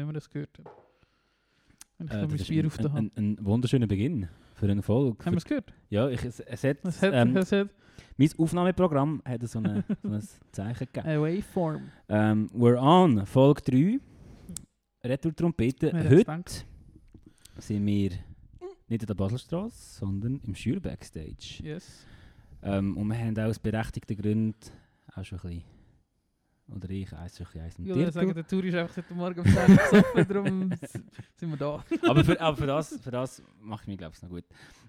Nicht, man das gehört. Wenn ich Äh, mein Bier ein, auf der ein, Hand. ein, ein wunderschöner Beginn für eine Folge. Haben wir es gehört? Ja, ich, es, es hat, Es hat, ähm, es hat mein Aufnahmeprogramm hat so, eine, so ein Zeichen gegeben. eine Waveform. Ähm, we're on, Folge 3. Retour-Trompete. Wer hätt's Heute sind wir nicht in der Baselstraße, sondern im Schür Backstage. Yes. Ähm, und wir haben auch aus berechtigten Gründen auch schon ein bisschen, oder ich, eins schon ein bisschen eins Ich mit würde dir sagen, der Tour ist einfach heute Morgen 10 Uhr gesoffen, darum sind wir da. aber, für, aber für das, für das mache ich mich, glaube ich, noch gut.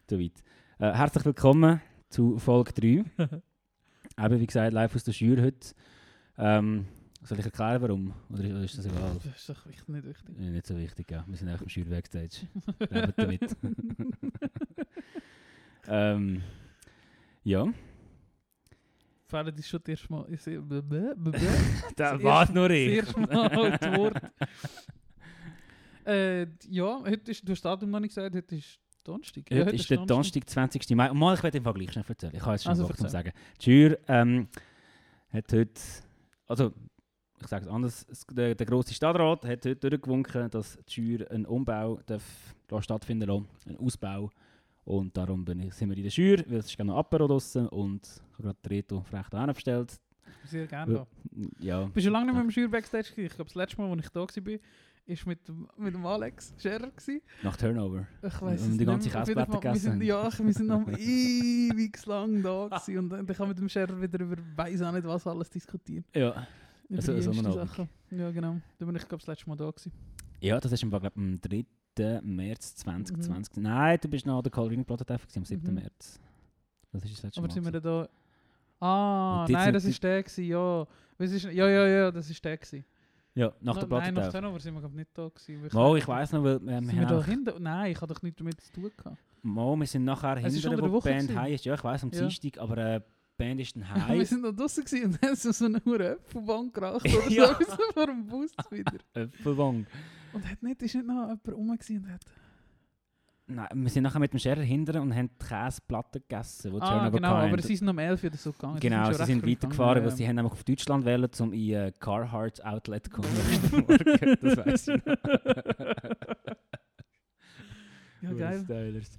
So weit. Äh, herzlich willkommen zu Folge 3. Eben, wie gesagt, live aus der Schür heute. Ähm, soll ich erklären, warum? Oder ist- oder ist das egal? Das ist doch wichtig, nicht wichtig. Ja, nicht so wichtig, ja. Wir sind einfach im Schür Backstage. Lebt damit. ähm, ja. Fällt ist schon das erste Mal. Ich sehe, bäh, bäh. Da Das war nur Das ich. erste Mal das Wort. äh, ja, heute ist, du hast das Datum noch nicht gesagt, heute ist Donnerstag. Ja, Heute ist der Donnerstag, 20. Mai. Und mal, ich werde im Fall gleich schnell erzählen. Ich kann jetzt schon Also erzähl. sagen. Die Jury ähm, hat heute, also ich sage es anders, es- der, der grosse Stadtrat hat heute durchgewunken, dass die Jury einen Umbau darf da stattfinden lassen, einen Ausbau. Und darum bin ich, sind wir in der Jury, weil es ist gerne noch Apero draussen und ich habe gerade Reto frech da bestellt. Sehr gerne da. Ja, Bist du lange nicht mehr im Schür Backstage gewesen? Ich glaube, das letzte Mal, als ich da war, war mit, mit dem Alex Scherer. Gewesen. nach Turnover. Ich weiß Und die nicht ganze Käseplatte Fall, wir sind, gegessen Ja, wir sind noch ewig lang da gewesen. Und dann kann mit dem Scherer wieder über weiss auch nicht was alles diskutieren. Ja. Über Also, die so. Sachen. Ja, genau. Da bin ich, glaube das letzte Mal da gewesen. Ja, das ist im Fall, glaub, am 3. März 2020. Nein, du bist noch an der Calvin Platte gewesen, am 7. Mhm. März. Das ist das letzte Aber Mal. sind wir gewesen. da... Ah, nein, das ist der gewesen, ja. Ist, ja, ja, ja, das ist der gewesen. Ja, nach der No- Nein, nach Platte. Turnover sind wir glaube nicht da gewesen. Mal, ich weiss noch, weil äh, wir, Sind wir da auch, hinten? Nein, ich habe doch nichts damit zu tun gehabt. mal, wir sind nachher unter der wo die Woche Band heim ist. Ja, ich weiss, am Ja. Dienstag, aber äh, Band ist dann wir heim. sind da draußen und haben so eine hure Äpfelbank geraucht oder Ja. so, so vor dem Bus wieder. Äpfelwang. Und hat nicht, ist nicht noch jemand rum und hat... Nein, wir sind nachher mit dem Scherer hinterher und haben die Käseplatte gegessen, die Ah, genau, aber sie sind um 11 oder so gegangen. Genau, schon sie sind weitergefahren, gegangen, weil sie haben nämlich auf Deutschland wählen, um in äh, Carhartt Outlet zu kommen. das weiss ich noch. Ja, geil. Stylers.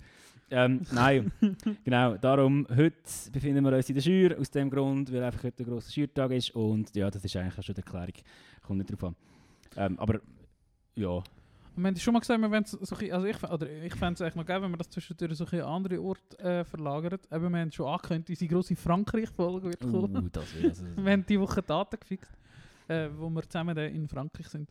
Ähm, nein, genau. Darum, heute befinden wir uns in der Schür, aus dem Grund, weil einfach heute ein grosser Schürtag ist. Und ja, das ist eigentlich auch schon die Erklärung. Kommt nicht drauf an. Ähm, aber ja, Wir haben schon mal gesagt, wir wollen so, also ich, oder ich fände es eigentlich noch geil, wenn wir das zwischendurch so ein an andere Orte äh, verlagern. Eben, wir haben schon angekündigt, unsere grosse Frankreich-Folge wird kommen. uh, das Wir haben diese Woche Daten gefixt, äh, wo wir zusammen in Frankreich sind.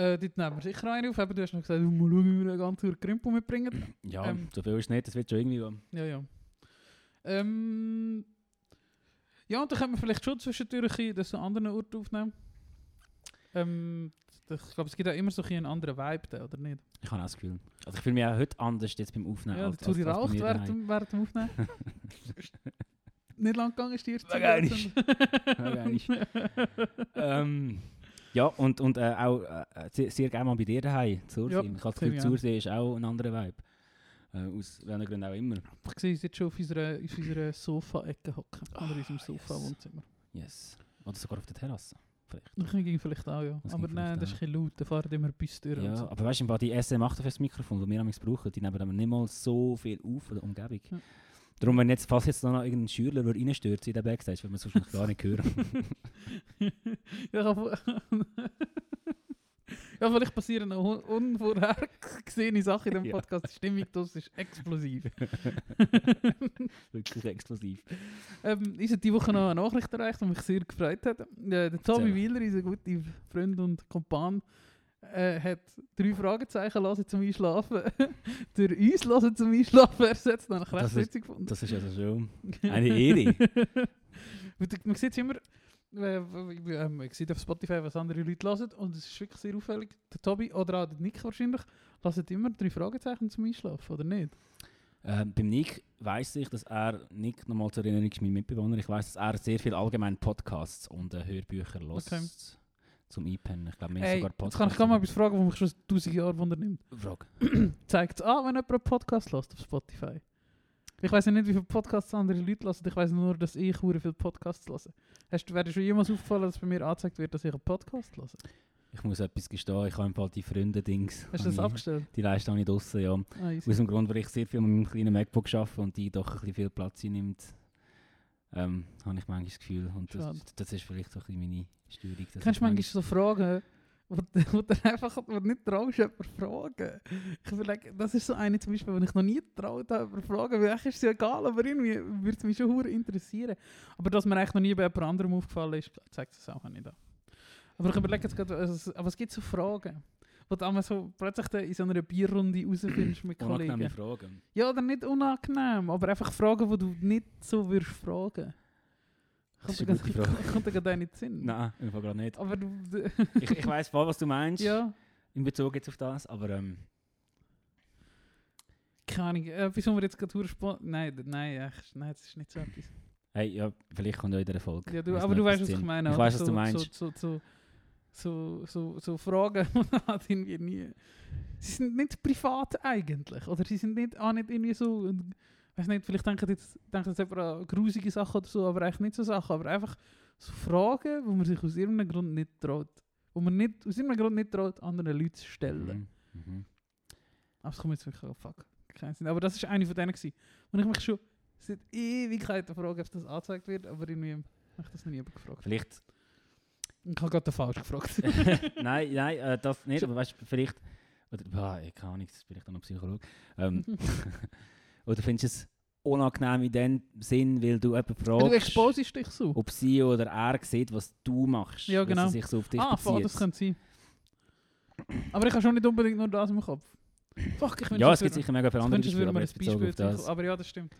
Äh, dort nehmen wir sicher eine auf. Eben, du hast noch gesagt, mal schauen, wie wir eine ganze Tour Krempel mitbringen. Ja, ähm, so viel ist nicht, das wird schon irgendwie. gehen. Ja, ja. Ähm, ja, und dann können wir vielleicht schon zwischendurch das an anderen Orten aufnehmen. Ähm, ich glaube, es gibt auch immer so einen anderen Vibe, da, oder nicht? Ich habe auch das Gefühl. Also ich fühle mich auch heute anders jetzt beim Aufnehmen. Ja, als, als bei raucht während dem, Aufnehmen. nicht lang gegangen ist Wegen einmal. Zigarette. ähm, ja, und, und äh, auch äh, sehr, sehr gerne mal bei dir daheim, Zursee. Ja, ich habe das Gefühl. Zursee ist auch ein anderer Vibe. Äh, aus welchen Gründen auch immer. Ich sehe uns jetzt schon auf unserer, auf unserer Sofa-Ecke hocken. Oder in unserem yes. Sofa-Wohnzimmer. Yes. Oder sogar auf der Terrasse. Vielleicht. Das ging vielleicht auch, ja. Das Aber nein, das ist auch. ein bisschen laut. Da fahren immer Bus durch. Ja, so. aber weißt du, die SM8 fürs Mikrofon, die wir amigs brauchen, die nehmen aber nicht mal so viel auf von der Umgebung. Ja. Darum, wenn jetzt, falls jetzt noch irgendein Schüler reinstürzt in den Backstage, würde man es wahrscheinlich gar nicht hören. ja, ja, vielleicht passieren noch un- unvorhergesehene Sachen in dem. Podcast. Die Stimmung das ist explosiv. Wirklich explosiv. ähm, ist hat diese Woche noch eine Nachricht erreicht, die mich sehr gefreut hat. Äh, der Tommy. Wieler, unser guter Freund und Kompan, äh, hat drei Fragezeichen lassen zum Einschlafen. Durch uns lassen zum Einschlafen ersetzt. Das habe ich recht witzig gefunden. Das ist also schon eine Ehre. Man sieht immer, äh, man sieht auf Spotify, was andere Leute hören und es ist wirklich sehr auffällig. Der Tobi oder auch der Nick wahrscheinlich hören immer drei Fragezeichen zum Einschlafen, oder nicht? Ähm, beim Nick weiss ich, dass er, Nick, nochmal zur Erinnerung, ist mein Mitbewohner, ich weiss, dass er sehr viel allgemein Podcasts und äh, Hörbücher hört Okay. Zum Einpennen. Ich glaube, mehr Ey, sogar jetzt Podcasts. kann ich gar mal etwas fragen, was mich schon tausend Jahre wundernimmt. Frage. Zeigt es an, wenn jemand einen Podcast hört auf Spotify? Ich weiß ja nicht, wie viele Podcasts andere Leute hören. Ich weiß nur, dass ich hure viele Podcasts höre. Hast du, wäre dir schon jemals aufgefallen, dass bei mir angezeigt wird, dass ich einen Podcast höre? Ich muss etwas gestehen, ich habe im Fall die Freunde-Dings. Hast du das ich- abgestellt? Die Leiste habe ich draussen, ja. Ah. Aus dem Grund, weil ich sehr viel mit meinem kleinen MacBook arbeite und die doch ein bisschen viel Platz einnimmt, ähm, habe ich manchmal das Gefühl. Und das, das ist vielleicht so ein bisschen meine Steuerung. ich du manchmal so Fragen, wo, du- wo du einfach wo du nicht traust, jemanden fragen? Ich überlege, das ist so eine zum Beispiel, wenn ich noch nie getraut habe, jemanden fragen, weil eigentlich ist es ja egal, aber irgendwie würde es mich schon interessieren. Aber dass mir eigentlich noch nie bei jemand anderem aufgefallen ist, zeigt es auch nicht an. Aber ich überlege jetzt gerade, also, aber es gibt so Fragen, wo du einmal so plötzlich in so einer Bierrunde rausfindest mit Unangenehme Kollegen. Fragen. Ja, oder nicht unangenehm, aber einfach Fragen, die du nicht so würdest fragen. Das Kommt dir gerade- gerade nicht Sinn? Nein, im Fall gerade nicht. Aber du... Ich, ich weiss voll, was du meinst, ja... in Bezug jetzt auf das, aber ähm, Keine Ahnung, etwas, wo wir jetzt gerade durchspannen. Nein, nein, echt, nein, das ist nicht so etwas. hey, ja, vielleicht kommt ja in dieser Folge. Ja, du, aber du weißt, was ich meine. Ich weiss, was du meinst. So, so, so, so, so, so Fragen, die irgendwie nie. Sie sind nicht privat eigentlich. Oder sie sind nicht, auch nicht irgendwie so. Weiß nicht, vielleicht denken jetzt, denkt jetzt jemand an grusige Sachen oder so, aber eigentlich nicht so Sachen. Aber einfach so Fragen, wo man sich aus irgendeinem Grund nicht traut. Wo man nicht, aus irgendeinem Grund nicht traut, anderen Leuten zu stellen. Mhm. Mhm. Aber es kommt jetzt wirklich, oh fuck, keinen Sinn. Aber das war eine von denen, gewesen, wo ich mich schon seit Ewigkeiten frage, ob das angezeigt wird, aber irgendwie habe ich das noch nie gefragt. Vielleicht. Ich habe gerade falsch gefragt. nein, nein, äh, das nicht, aber weißt du, vielleicht. Oder, boah, ich kann auch nichts, ich dann noch Psychologe. Ähm, oder findest du es unangenehm in dem Sinn, weil du jemanden du fragst, exposest dich so. ob sie oder er sieht, was du machst. Ja, dass genau. sie sich so auf dich Ah, voll, bezieht. das könnte sein. Aber ich habe schon nicht unbedingt nur das im Kopf. Fuck, ich wünsche, ja, es gibt sicher mega viele andere Beispiele, aber jetzt bezogen auf das. Aber ja, das stimmt.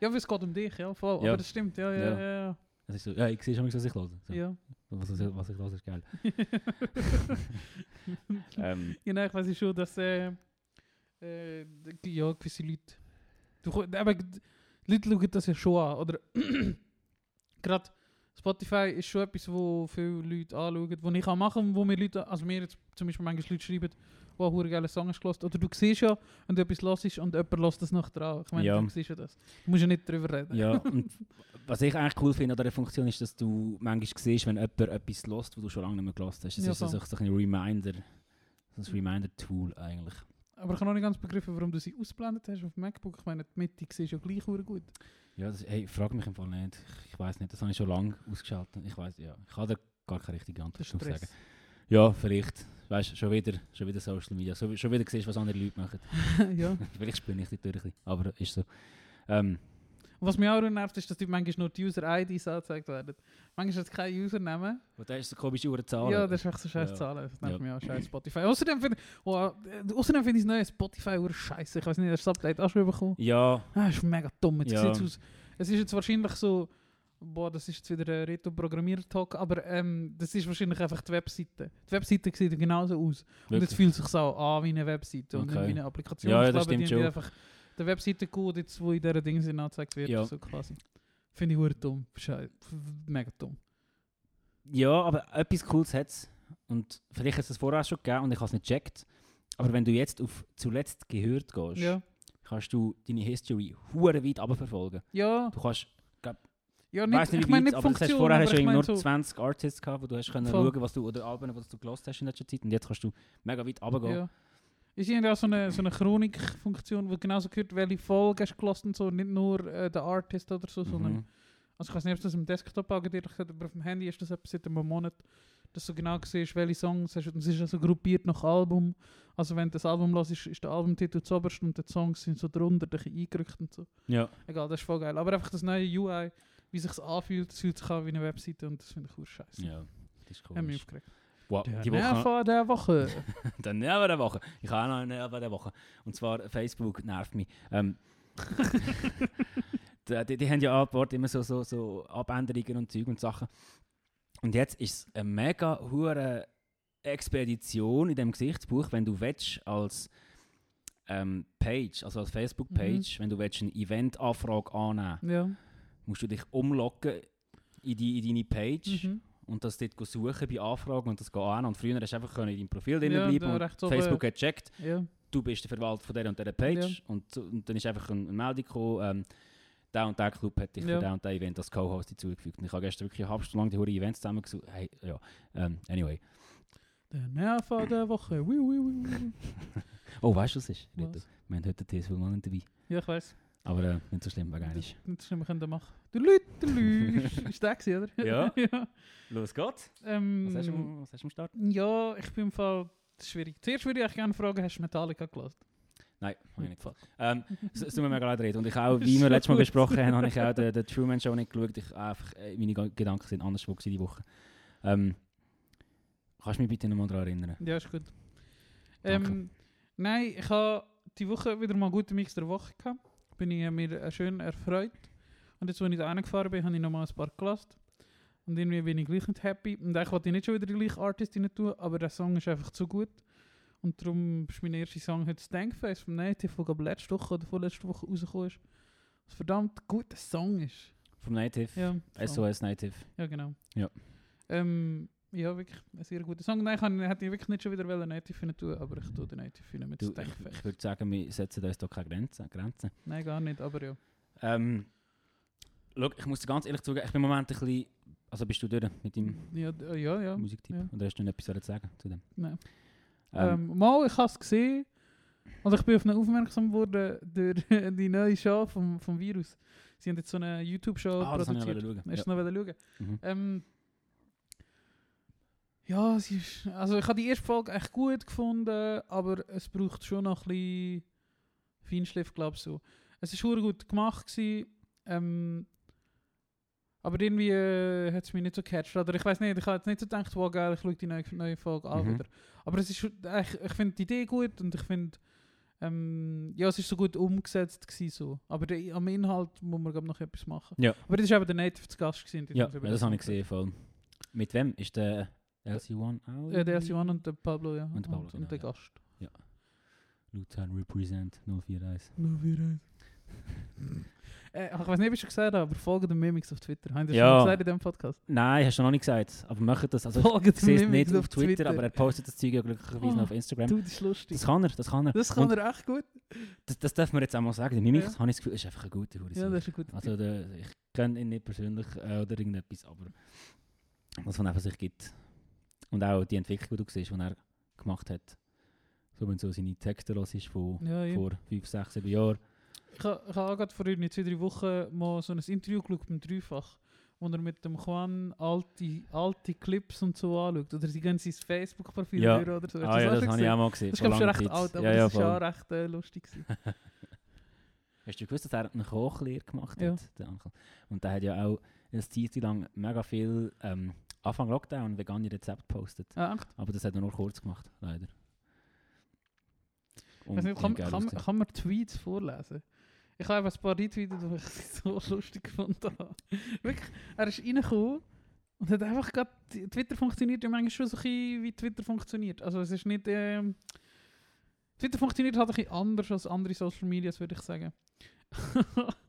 Ja, weil es geht um dich, ja, voll. Ja. Aber das stimmt, ja, ja, Ja. ja. Ja. Das ist so, ja, ich sehe schon, was ich höre. So. ja. Was, ich- was ich höre, ist geil. ähm, Ja, nein, ich weiß schon, dass äh, äh, ja, gewisse Leute. Du, aber die Leute schauen das ja schon an. Oder gerade Spotify ist schon etwas, wo viele Leute anschauen, wo ich kann machen wo mir Leute, also mir jetzt zum Beispiel manchmal Leute schreiben, oh, hure geile Songs gehört Oder du siehst ja, wenn du etwas hörst und jemand lässt das noch dran. Ich meine, Ja. du siehst ja das. Du musst ja nicht drüber reden. ja, und was ich eigentlich cool finde an dieser Funktion ist, dass du manchmal siehst, wenn jemand etwas lässt, was du schon lange nicht mehr gehört hast. Das Ja, ist so ein Reminder, so ein Reminder-Tool eigentlich. Aber ich habe noch nicht ganz begriffen, warum du sie ausblendet hast auf dem MacBook. Ich meine, die Mitte du ja gleich gut. Ja, das, hey, frag mich im Fall nicht. Ich, ich weiß nicht, das habe ich schon lange ausgeschaltet. Ich weiß, ja, ich habe da gar keine richtige Antwort zu sagen. Ja, vielleicht. Weißt du, schon wieder, schon wieder Social Media. So, schon wieder siehst, was andere Leute machen. ja. vielleicht spinne ich die durch, ein bisschen, aber ist so. Ähm, Und was mich auch nervt, ist, dass die manchmal nur die User-IDs angezeigt werden. Manchmal hat es kein Username. und da ist so komische Uhren Zahlen. Ja, das ist echt so scheiß Ja. Zahlen. Das nervt Ja. mich auch scheiß Spotify. Außerdem finde oh, äh, außerdem finde ich das neue Spotify ur scheiße. Ich weiß nicht, hast du das Update auch schon bekommen? Ja, Ah, ist mega dumm. Jetzt Ja. aus. Es ist jetzt wahrscheinlich so, boah, das ist jetzt wieder ein Retro-Programmier-Talk, aber ähm, das ist wahrscheinlich einfach die Webseite. Die Webseite sieht genauso aus. Und wirklich. es fühlt sich so an wie eine Webseite und nicht Okay. wie eine Applikation. Ja, ja, das glaube, stimmt schon. einfach der Webseite-Code, jetzt, wo in dieser Ding sind, angezeigt wird, Ja. so quasi. Finde ich ur dumm. Scheiße. Mega dumm. Ja, aber etwas Cooles hat es. Und vielleicht hat es das vorher schon gegeben und ich habe es nicht gecheckt. Aber wenn du jetzt auf zuletzt gehört gehst, Ja. kannst du deine History hure weit abverfolgen. Ja, Du kannst, ja ich nicht, weiß nicht ich meine nicht aber hast Funktion, du vorher hast du nur so, 20 Artists gehabt, wo du hast können Voll. schauen, was du oder Alben, was du gelost hast in letzter Zeit. Und jetzt kannst du mega weit runtergehen. ja. Ist irgendwie auch so eine, so eine Chronik-Funktion, wo genauso gehört, welche Folge hast du gelassen und so, nicht nur äh, der Artist oder so, sondern Mhm. Also ich weiß nicht, ob das im Desktop angeht, aber auf dem Handy ist das etwas seit einem Monat, dass du genau siehst, welche Songs hast. Und es ist also gruppiert nach Album. Also wenn du das Album hörst, ist, ist der Albumtitel zuoberst und die Songs sind so drunter, ein eingerückt und so. Ja, Egal, das ist voll geil. Aber einfach das neue UI, wie sich anfühlt, das fühlt sich an wie eine Webseite und das finde ich auch scheiße. ja, das ist Hat mich cool. aufgeregt. Wow, Der die Woche, Nerv der Woche. der Nerv der Woche. Ich habe auch noch einen Nerv der Woche. Und zwar Facebook nervt mich. Ähm, äh, die, die haben ja Bord immer so, so, so Abänderungen und Zeug und Sachen. Und jetzt ist es eine mega hure Expedition in dem Gesichtsbuch, wenn du willst, als ähm, Page, also als Facebook-Page, wenn du willst, eine Event-Anfrage annehmen Ja. musst du dich umloggen in, die, in deine Page Mhm. Und das dort suchen bei Anfragen und das gehen an. Und früher hast du einfach in deinem Profil drin Ja, bleiben und oben. Facebook hat gecheckt, Ja. du bist der Verwalter von dieser und dieser Page und, so- und dann ist einfach eine, Meldung gekommen, ähm, der und der Club hat dich Ja. für der und der Event als Co-Host hinzugefügt. Und ich habe gestern wirklich eine halbe Stunde lang die hure Events zusammengesucht. Hey, ja, ähm, anyway. Der Nerv der Woche. Ui, ui, ui. Oh, weißt du, was ist? Was? Wir haben heute den TSV Mann dabei. Ja, ich weiß. Aber äh, nicht so schlimm, wegen eines. Nicht so schlimm, wir können das machen. Du Lüt, du Lüt. Ist der gewesen, oder? Ja. ja. Los geht's. Ähm, Was hast du, am- was hast du am Start? Ja, ich bin im Fall schwierig. Zuerst würde ich eigentlich gerne fragen, hast du Metallica gelassen? Nein, habe ich nicht gefallen. Ähm, es es tut mir mega leid reden. Und ich auch, wie wir letztes Mal besprochen haben, habe ich auch den, den Truman Show nicht geschaut. Ich, einfach, äh, meine Gedanken sind anderswo gewesen die Woche. Ähm, kannst du mich bitte nochmal daran erinnern? Ja, ist gut. Danke. Ähm, nein, ich habe die Woche wieder mal guten Mix der Woche gehabt. Bin ich mir äh, schön erfreut. Und jetzt, als ich da reingefahren bin, habe ich nochmal ein paar gelassen. Und irgendwie bin ich gleich nicht happy. Und eigentlich wollte ich nicht schon wieder die gleiche Artist rein tun, aber der Song ist einfach zu gut. Und darum ist mein erster Song heute das Denkfest vom Native, der letzte Woche oder vorletzte Woche rausgekommen ist. Was verdammt guter Song ist. Vom Native? Ja. SOS Native. Ja, genau. Ja. Ähm, ja, wirklich ein sehr guter Song. Nein, ich kann- hätte ich wirklich nicht schon wieder wollen Native rein tun, aber ich tue den Native rein mit Stank ich, ich würde sagen, wir setzen uns da keine Grenzen. Grenzen. Nein, gar nicht, aber ja. Ähm, schau, ich muss dir ganz ehrlich zugeben, ich bin im Moment ein bisschen... Also bist du durch mit deinem Ja, ja, ja. Musiktipp? ja. Oder hast du noch etwas zu sagen zu dem? Nein. Ähm, Ähm, mal, ich habe es gesehen. Also ich bin auf ihn aufmerksam geworden durch die neue Show vom, vom Virus. Sie haben jetzt so eine YouTube-Show ah, das habe ich noch produziert. schauen. Hast du noch wollen schauen? Mhm. Ähm, ja, sie ist, also ich habe die erste Folge echt gut gefunden, aber es braucht schon noch ein bisschen Feinschliff, glaube ich so. Es ist schon gut gemacht gewesen, ähm, aber irgendwie äh, hat es mich nicht so gecatcht. Oder ich weiß nicht, ich habe jetzt nicht so gedacht, wow geil, ich schaue die neue, neue Folge an Mhm. wieder. Aber es ist, schon- ich, ich finde die Idee gut und ich finde, ähm, ja, es ist so gut umgesetzt gewesen, so. Aber der, am Inhalt muss man glaub, noch etwas machen. Ja. Aber das ist eben der Native zu Gast gewesen. Ja, ja, das habe ich gesehen. Voll. Mit wem? Ist der LC1 auch? Ja, der LC1 und der Pablo, ja. Und der Pablo, und, genau, der ja. Gast. Luzern Represent 041. Nur wieder. äh, ich weiß nicht, wie ich schon gesagt habe, aber folge den Mimics auf Twitter. Haben Sie Ja. schon gesagt in diesem Podcast? Nein, hast du noch nicht gesagt. Aber macht das. Also, Folge sehe es nicht Mimics auf Twitter, aber er postet das Zeug ja glücklicherweise noch auf Oh, Instagram. Du, das ist lustig. Das kann er, das kann er. Das kann Und er echt gut. das, das darf man jetzt auch mal sagen. Der Mimix, Ja. habe ich das Gefühl, ist einfach ein guter. Ja, das ist ein guter Also der, ich kenne ihn nicht persönlich äh, oder irgendetwas, aber was von einfach sich gibt. Und auch die Entwicklung, die du siehst, die er gemacht hat. So wenn du so seine Texte hörst von Ja, ja. vor 5, 6, 7 Jahren. Ich habe ich habe auch gerade vor zwei, drei Wochen mal so ein Interview geschaut beim Dreifach, wo er mit dem Juan alte, alte Clips und so anschaut. Oder sie gehen sein Facebook-Profil Ja. durch oder so. Ah du ja, das schon habe ich auch mal gesehen. Das ist glaube schon recht Zeit. alt, aber ja, ja, das voll. auch recht äh, lustig. Hast du gewusst, dass er eine Kochlehre gemacht Ja. hat, der Onkel? Und der hat ja auch eine Zeit lang mega viel ähm, Anfang Lockdown vegane Rezepte gepostet. Ah, echt? Aber das hat er nur kurz gemacht, leider. Nicht, kann, kann, ausgesehen. kann man Tweets vorlesen? Ich habe ein paar retweetet, die ich so lustig gefunden habe. Wirklich, er ist reingekommen und hat einfach gerade... Twitter funktioniert ja manchmal schon so ein bisschen, wie Twitter funktioniert. Also es ist nicht... Ähm, Twitter funktioniert halt ein bisschen anders als andere Social Medias, würde ich sagen.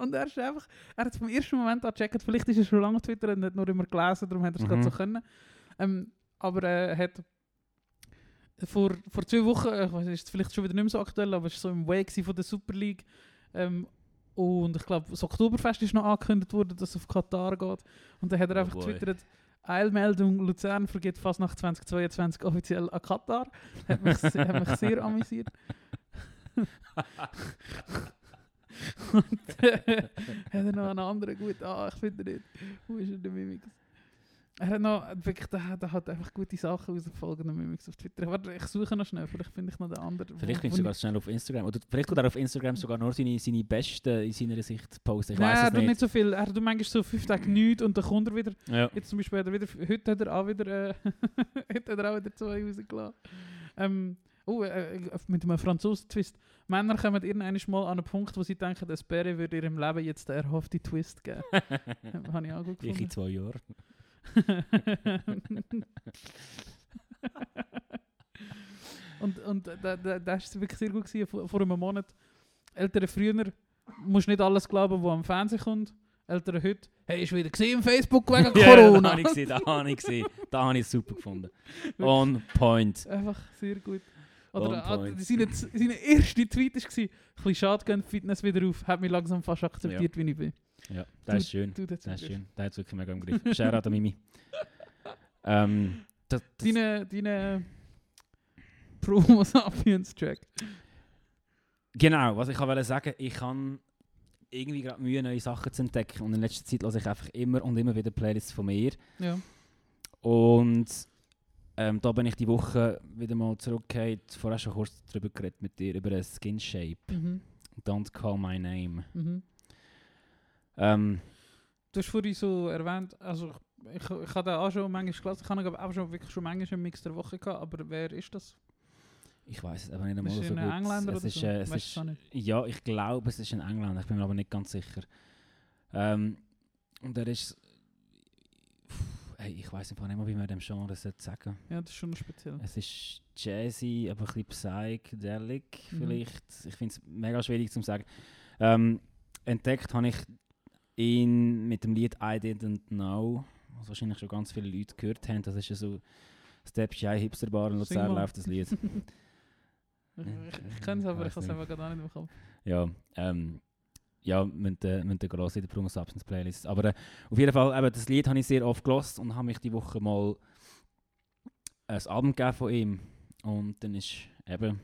und er ist einfach... Er hat vom ersten Moment an gecheckt, vielleicht ist er schon lange auf Twitter und hat nur immer gelesen, darum hat er es gerade Mhm. so können. Ähm, aber er hat vor, vor zwei Wochen, äh, ich weiß nicht, ist vielleicht schon wieder nicht mehr so aktuell, aber es war so im Way von der Super League. Ähm, und ich glaube, das Oktoberfest ist noch angekündigt worden, dass es auf Katar geht. Und dann hat er Oh einfach getwittert, Eilmeldung, Luzern vergeht fast nach 2022 offiziell an Katar. Hat mich, hat mich sehr amüsiert. und hat er noch einen anderen gut, ah, ich finde nicht. Wo ist er, der Mimix? Er hat noch, wirklich, der, der hat einfach gute Sachen rausgefolgt, der Mimix auf Twitter. Warte, ich suche noch schnell, vielleicht finde ich noch den anderen. Vielleicht findest du sogar schnell auf Instagram. Oder vielleicht tut er auf Instagram sogar nur seine, seine besten in seiner Sicht posten. Ich Nein, weiß er es tut nicht. nicht so viel. Er tut manchmal so fünf Tage nichts und dann kommt er wieder. Ja. Jetzt zum Beispiel hat er wieder, heute hat er auch wieder, äh, heute hat er auch wieder zwei rausgelassen. Ähm, Oh, äh, äh, mit einem Franzosen-Twist. Männer kommen irgendwann mal an einen Punkt, wo sie denken, dass Barry würde ihrem Leben jetzt den erhofften Twist geben. Habe ich auch gut Ich in gefunden. zwei Jahren. und und da, da, das war wirklich sehr gut gewesen, vor, vor einem Monat. Eltern früher, musst nicht alles glauben, was am Fernsehen kommt. Eltern heute, hey, ist wieder gesehen im Facebook wegen Ja, da Corona. habe ich gesehen, da habe ich gesehen. Da habe ich es super gefunden. On point. Einfach sehr gut. Oder ah, seine, seine erste Tweet war, ein bisschen schade, gehen Fitness wieder auf. Hat mich langsam fast akzeptiert, wie ich bin. Ja, das ist schön. Du, das Das ist schön. Der hat es wirklich mega im Griff. Shoutout an Mimi. ähm, das, das, Deine, deine Promo Sapiens Track. Genau, was ich wollte sagen, ich kann irgendwie gerade Mühe, neue Sachen zu entdecken. Und in letzter Zeit höre ich einfach immer und immer wieder Playlists von mir. Ja. Und ähm, da bin ich die Woche wieder mal zurückgekehrt. Vorher schon kurz darüber geredet mit dir, über Skin Shape. Mhm. Don't call my name. Mhm. Ähm, Du hast vorhin so erwähnt, also ich, ich, ich habe da auch schon manchmal gelesen, ich habe auch schon wirklich schon manchmal einen Mix der Woche gehabt, aber wer ist das? ich weiß es aber nicht einmal Ist so gut. ein Engländer es oder ist, so? äh, es Weißt ist? Ja, ich glaube, es ist ein Engländer. Ich bin mir aber nicht ganz sicher. Ähm, und er ist... Hey, ich weiß einfach nicht mehr, wie man dem Genre sollte sagen Ja, das ist schon speziell. Es ist jazzy, aber ein bisschen psychedelic Mhm. vielleicht. Ich finde es mega schwierig zu sagen. Ähm, entdeckt habe ich ihn mit dem Lied I Didn't Know, was wahrscheinlich schon ganz viele Leute gehört haben. Das ist ja so Stepchi Hipsterbar in Sing Luzern mal. läuft das Lied. Ich, ich, kenne es, aber ich habe es einfach gerade auch nicht im Kopf. ja, ähm, ja, müsst ihr gross in der Promos Absence Playlist. Aber äh, auf jeden Fall, eben, das Lied habe ich sehr oft gelost und habe mich die Woche mal ein Album gegeben von ihm. Und dann ist eben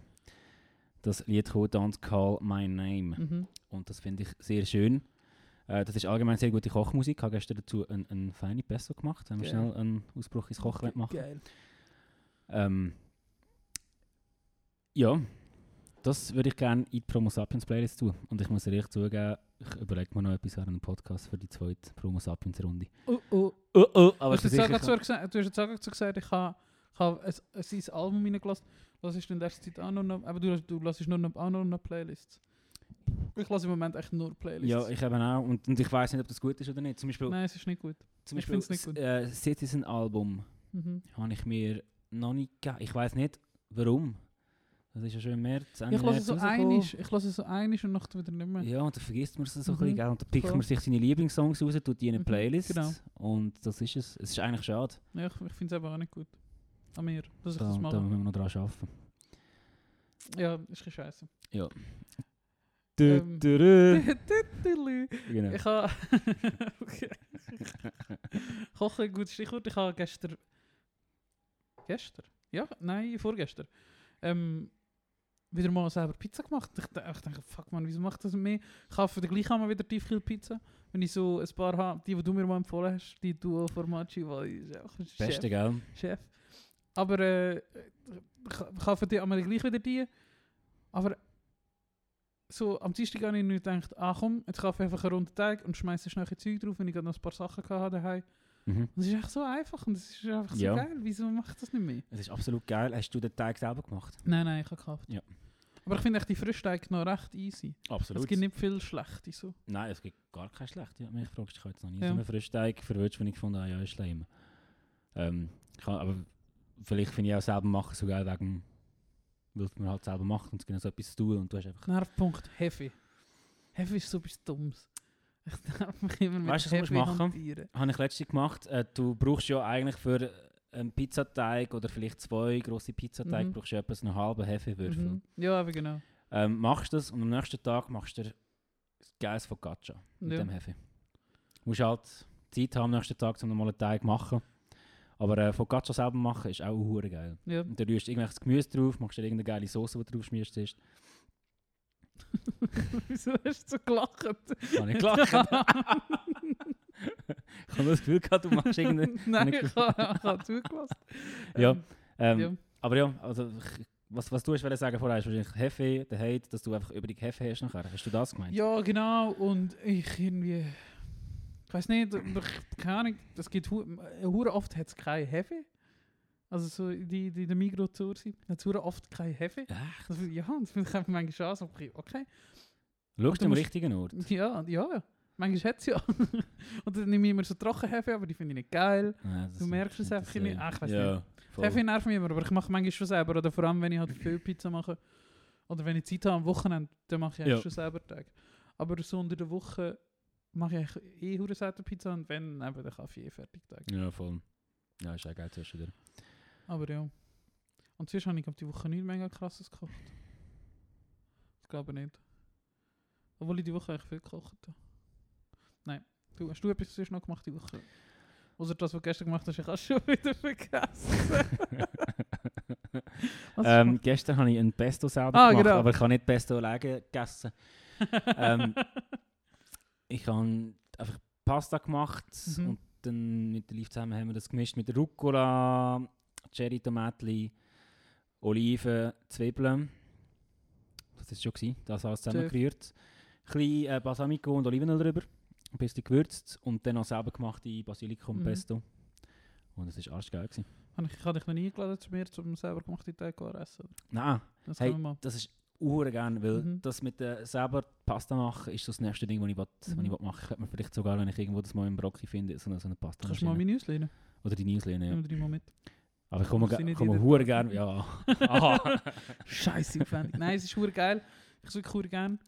das Lied gekommen, Don't Call My Name. Mhm. Und das finde ich sehr schön. Äh, das ist allgemein sehr gute Kochmusik. Ich habe gestern dazu einen, einen feine Pesto gemacht. Haben wir schnell einen Ausbruch ins Kochen machen. Geil. Ähm, ja, das würde ich gerne in die Promo Sapiens Playlist tun. Und ich muss ehrlich zugeben, ich überlege mir noch etwas während dem Podcast für die zweite Promo Sapiens Runde. Oh, oh. Oh oh, aber du, ich sicher, gerade so gesagt, du hast jetzt auch gesagt, ich habe ich habe ein, ein, sein Album reingelassen. Was ist denn in der Zeit auch noch, aber du, du lässt nur noch, auch noch noch Playlists. Ich lasse im Moment echt nur Playlists. ja, ich eben auch. Und, und ich weiß nicht, ob das gut ist oder nicht. Zum Beispiel, Nein, es ist nicht gut. zum ich Beispiel find's nicht gut. äh, Citizen Album Mhm. habe ich mir noch nicht gegeben. Ich weiß nicht, warum. Das ist ja schon im März. Ende Ich lasse März so einisch, ich lasse so einisch und nachher wieder nicht mehr. Ja, und dann vergisst man es so ein Mhm. bisschen, gell? Und dann pickt Voll. man sich seine Lieblingssongs raus, tut die in eine Mhm, Playlist. genau. Und das ist es. Es ist eigentlich schade. Ja, ich ich finde es aber auch nicht gut. An mir, dass ich Da, das da mache. müssen wir noch dran arbeiten. Ja, ist ein bisschen scheiße. Ja. Ähm, Genau. ich habe... okay. Kochen, gutes Stichwort. Ich habe gestern... Gestern? Ja, nein, vorgestern. Ähm, wieder mal selber Pizza gemacht. Ich, da- ich denke, fuck man, wieso macht das mit mir? Ich kaufe den gleichen einmal wieder Tiefkühlpizza. Wenn ich so ein paar habe, die, die du mir mal empfohlen hast, die Duo Formaggi, weil ich ein Chef. Beste, gell? Chef. Aber äh, ich kaufe die einmal gleich wieder die. Aber so am Dienstag habe ich nicht gedacht, ah komm, jetzt kaufe ich einfach einen runden Teig und schmeiße schnell ein Zeug drauf, wenn ich gerade noch ein paar Sachen hatte daheim. Mhm. Und es ist echt so einfach und es ist einfach so Ja. geil. Wieso macht das nicht mehr? Es ist absolut geil. Hast du den Teig selber gemacht? Nein, nein, ich habe gekauft. Ja. Aber ich finde die Frischteig noch recht easy. Absolut. Es gibt nicht viel schlechte so. Nein, es gibt gar kein schlecht. Ja, mich fragst, ich habe jetzt noch nie Ja. so einen Frischteig verwünscht, wenn ich gefunden habe, ja, ist lame. Ähm, kann, aber vielleicht finde ich auch selber machen so geil, wegen, weil man halt selber macht und es gibt so etwas zu tun und du hast einfach... Nervpunkt, Heavy. Heavy ist so etwas Dummes. Ich darf mich immer mit Weißt du, was Heavy du machen? hantieren. Habe ich letztens gemacht. Äh, du brauchst ja eigentlich für einen Pizzateig oder vielleicht zwei grosse Pizzateig Mhm. brauchst du etwas einen halben Hefewürfel. Mhm. Ja, aber genau. Ähm, machst das und am nächsten Tag machst du dir geiles Focaccia mit Ja. dem Hefe. Du musst halt Zeit haben am nächsten Tag, um nochmal einen Teig zu machen. Aber äh, Focaccia selber machen ist auch hure geil. Ja. Und dann rührst du irgendwelches Gemüse drauf, machst dir irgendeine geile Soße, die du drauf schmierst. Ist. Wieso hast du so gelacht? Habe ich gelacht. ich habe das Gefühl gehabt, du machst irgendeine... Nein, ich habe hab zugelassen. Ja, Ähm, Ähm, ja. Aber ja, also ich, was, was du hast sagen vorher, ist wahrscheinlich Hefe, der Hate, dass du einfach über die Hefe hast nachher. Hast du das gemeint? ja, genau. Und ich irgendwie. Ich weiß nicht, ich- keine Ahnung, es gibt hu- hure oft hat es kein Heavy. Also so die, die der Migros zu sind. Hat es oft keine Hefe. Echt? Das, ja, das finde ich einfach manchmal schon so, okay. Schaust du am richtigen Ort? Ja, ja. Manchmal hat es ja. Und dann nehme ich immer so Trockenhefe, aber die finde ich nicht geil. Ja, Du merkst es nicht einfach nicht. Ah, ich weiss ja, voll. Hefe nervt mich immer, aber ich mache manchmal schon selber. Oder vor allem, wenn ich halt viel Pizza mache. Oder wenn ich Zeit habe am Wochenende, dann mache ich eigentlich Ja. schon selber Tag. Aber so unter der Woche mache ich eh hure selten Pizza und wenn, eben, dann Kaffee eh fertig Tag. Ja, voll. Ja, ist auch geil zwischendurch. Aber ja. Und sonst habe ich glaub, die Woche nicht mega krasses gekocht. Ich glaube nicht. Obwohl ich die Woche eigentlich viel gekocht habe. Nein. Du, hast du etwas sonst noch gemacht die Woche? Außer das, was du gestern gemacht hast, ich habe schon wieder vergessen. Ähm, gestern habe ich ein Pesto selber Ah, gemacht, genau. aber ich habe nicht Pesto alleine gegessen. ähm, ich habe einfach Pasta gemacht Mhm. und dann mit der Liv zusammen haben wir das gemischt mit Rucola, Cherry Tomatli, Oliven, Zwiebeln. Das ist schon gewesen, das alles zusammengerührt. Ein bisschen äh, Balsamico und Olivenöl drüber, ein bisschen gewürzt und dann noch selber gemachte Basilikum Mhm. Pesto. Und es war arschgeil. Gewesen. Habe ich, habe dich noch nie eingeladen zu mir, um selber gemachte Teig zu essen. Nein, Das Hey, das ist uhr gerne, weil Mhm. das mit der selber Pasta machen ist so das nächste Ding, was ich, will, was Mhm. ich will machen. Ich könnte mir vielleicht sogar, wenn ich irgendwo das mal im Brocki finde, so eine, so eine Pasta Kannst du mal meine ausleihen? Oder die Newsletter, ja. Nehmen wir die mal mit. Aber ich komme, komme jeden hure gerne, ja. Scheiße. Nein, es ist hure geil. Ich suche hure gern.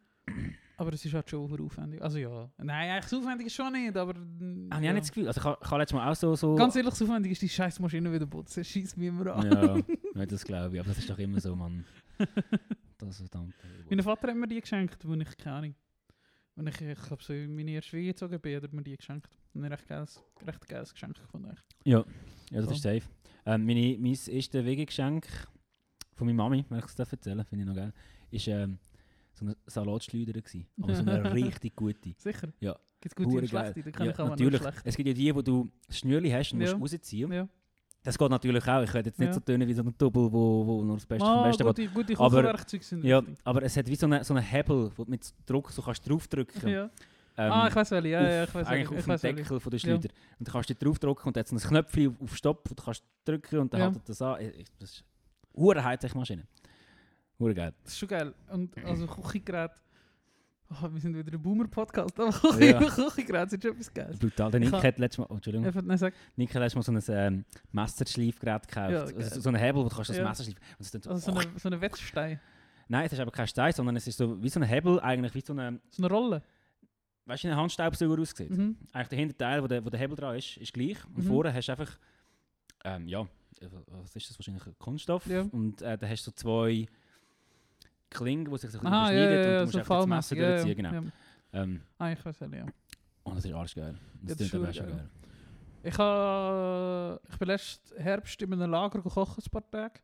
Aber es ist halt schon aufwendig. Also ja. Nein, eigentlich so aufwendig ist schon nicht, aber... Habe ich ja. auch nicht das Gefühl. Also ich habe, ich letztes Mal auch so... so Ganz ehrlich, so aufwendig ist die scheiß Maschine wieder putzen. Scheiß mich immer an. ja, ja, das glaube ich. Aber das ist doch immer so, Mann. Das ist verdammt. Mein Vater hat mir die geschenkt, wo ich keine Ahnung. Wenn ich, ich glaube, so in meine erste Schwieger gezogen bin, hat er mir die geschenkt. Und ein recht geiles, recht geiles Geschenk gefunden. Ja, ja das So. ist safe. Ähm, meine, mein erstes Wegegeschenk von meiner Mami, wenn ich es darf erzählen finde ich noch geil, ist ähm, so eine Salatschleuder gewesen. Aber so eine richtig gute. Sicher? Ja. Gibt es gute Hure und schlechte? Da kann Ja, ich auch natürlich. schlecht. Es gibt ja die, wo du das Schnürli hast und Ja. musst rausziehen. Ja. Das geht natürlich auch. Ich werde jetzt nicht Ja. so tönen wie so ein Double, wo, wo nur das Beste vom Ah, Besten geht. gute, gute Aber- sind Ja, richtig. aber es hat wie so einen so eine Hebel, wo du mit Druck so kannst draufdrücken Ja. ähm, ah, ich weiß welche. Ja, ja, ich weiß Eigentlich welche. auf Ich weiß dem welche. Deckel von der Ja. Schleuder. Und dann kannst du draufdrücken und dann hat so ein Knöpfchen auf, Stopp, wo du kannst drücken und dann Ja. haltet das an. Ich- ich- Das ist eine Hightech-Maschine. Hure geil. Das ist schon geil. Und also Küchengerät. Oh, wir sind wieder ein Boomer-Podcast, aber Ja. Küchengerät sind schon etwas Geiles. Brutal. Der Ich Nick ha- hat letztes Mal, oh, Entschuldigung, Einfach, nein, sag. Nick hat letztes Mal so ein ähm, Messerschleifgerät gekauft. Ja, also, geil. so, einen Hebel, wo du kannst das Ja. Messer schleifen. Und es tut so, Also so eine, so eine Wetzstein. Nein, es ist aber kein Stein, sondern es ist so wie so ein Hebel, eigentlich wie so eine, So eine Rolle. weißt du, wie ein Handstaubsauger aussieht. Mhm. Eigentlich der Hinterteil, wo der, wo der Hebel dran ist, ist gleich. Und Mhm. vorne hast du einfach, ähm, ja, äh, was ist das wahrscheinlich? Kunststoff. Ja. Und äh, dann hast du so zwei Klingen, die sich so ein bisschen Aha, ja, überschneiden ja, und ja, du musst so einfach das Messer. Ja, ja. durchziehen. Genau. Ja. Ähm, Ah, ich weiß ja. und das ist arschgeil. Ja, Das ist klingt schon geil. Ich, ha, ich bin letzten Herbst in einem Lager gekocht, ein paar Tage.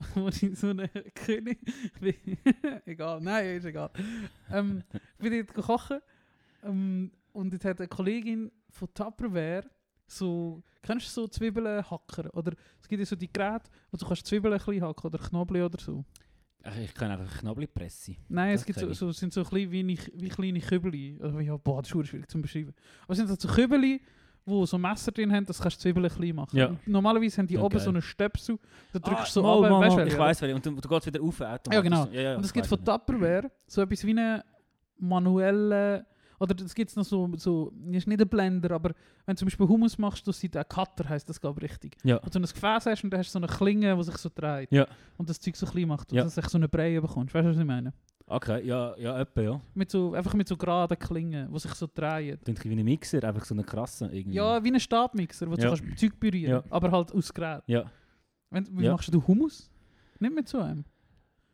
Wo ich so eine König. egal, nein, ist egal. Ähm, ich bin dort gekocht. Ähm, und dort hat eine Kollegin von Tupperware so. Kennst du so Zwiebeln hacken? Oder es gibt ja so die Geräte, wo du kannst Zwiebeln ein bisschen hacken oder Knoblauch oder so. Ich kann einfach Knoblauchpresse. Nein, Das es gibt so, so, sind so klein wie, wie kleine Kübeli. Also, ja, boah, das ist schwierig zu beschreiben. Aber es sind halt so Kübeli, wo so Messer drin haben, das kannst du Zwiebeln klein machen. Ja. Normalerweise haben die Ja, oben geil. so einen Stöpsel, da drückst du so mal, ab, mal, weißt du, Ich weiß. Und du, du gehst wieder auf automatisch. Ja, genau. Ja, ja, Und es gibt von. Tupperware so etwas wie eine manuelle, oder es gibt noch so, so, ist nicht ein Blender, aber wenn du zum Beispiel Hummus machst, du siehst, ein Cutter heisst das, glaube ich, richtig. Ja. Und so ein Gefäß hast und dann hast du so eine Klinge, die sich so dreht. Ja. Und das Zeug so klein macht, und Ja. dass du so eine Breie bekommst. Weißt du, was ich meine? Okay, ja, ja, etwa, ja. Mit so, einfach mit so geraden Klingen, die sich so drehen. Klingt wie ein Mixer, einfach so eine krasse irgendwie. Ja, wie ein Stabmixer, wo du Ja. kannst Zeug berühren Ja. aber halt aus Gerät. Ja. Wenn, wie Ja. machst du Hummus? Nicht mit so einem.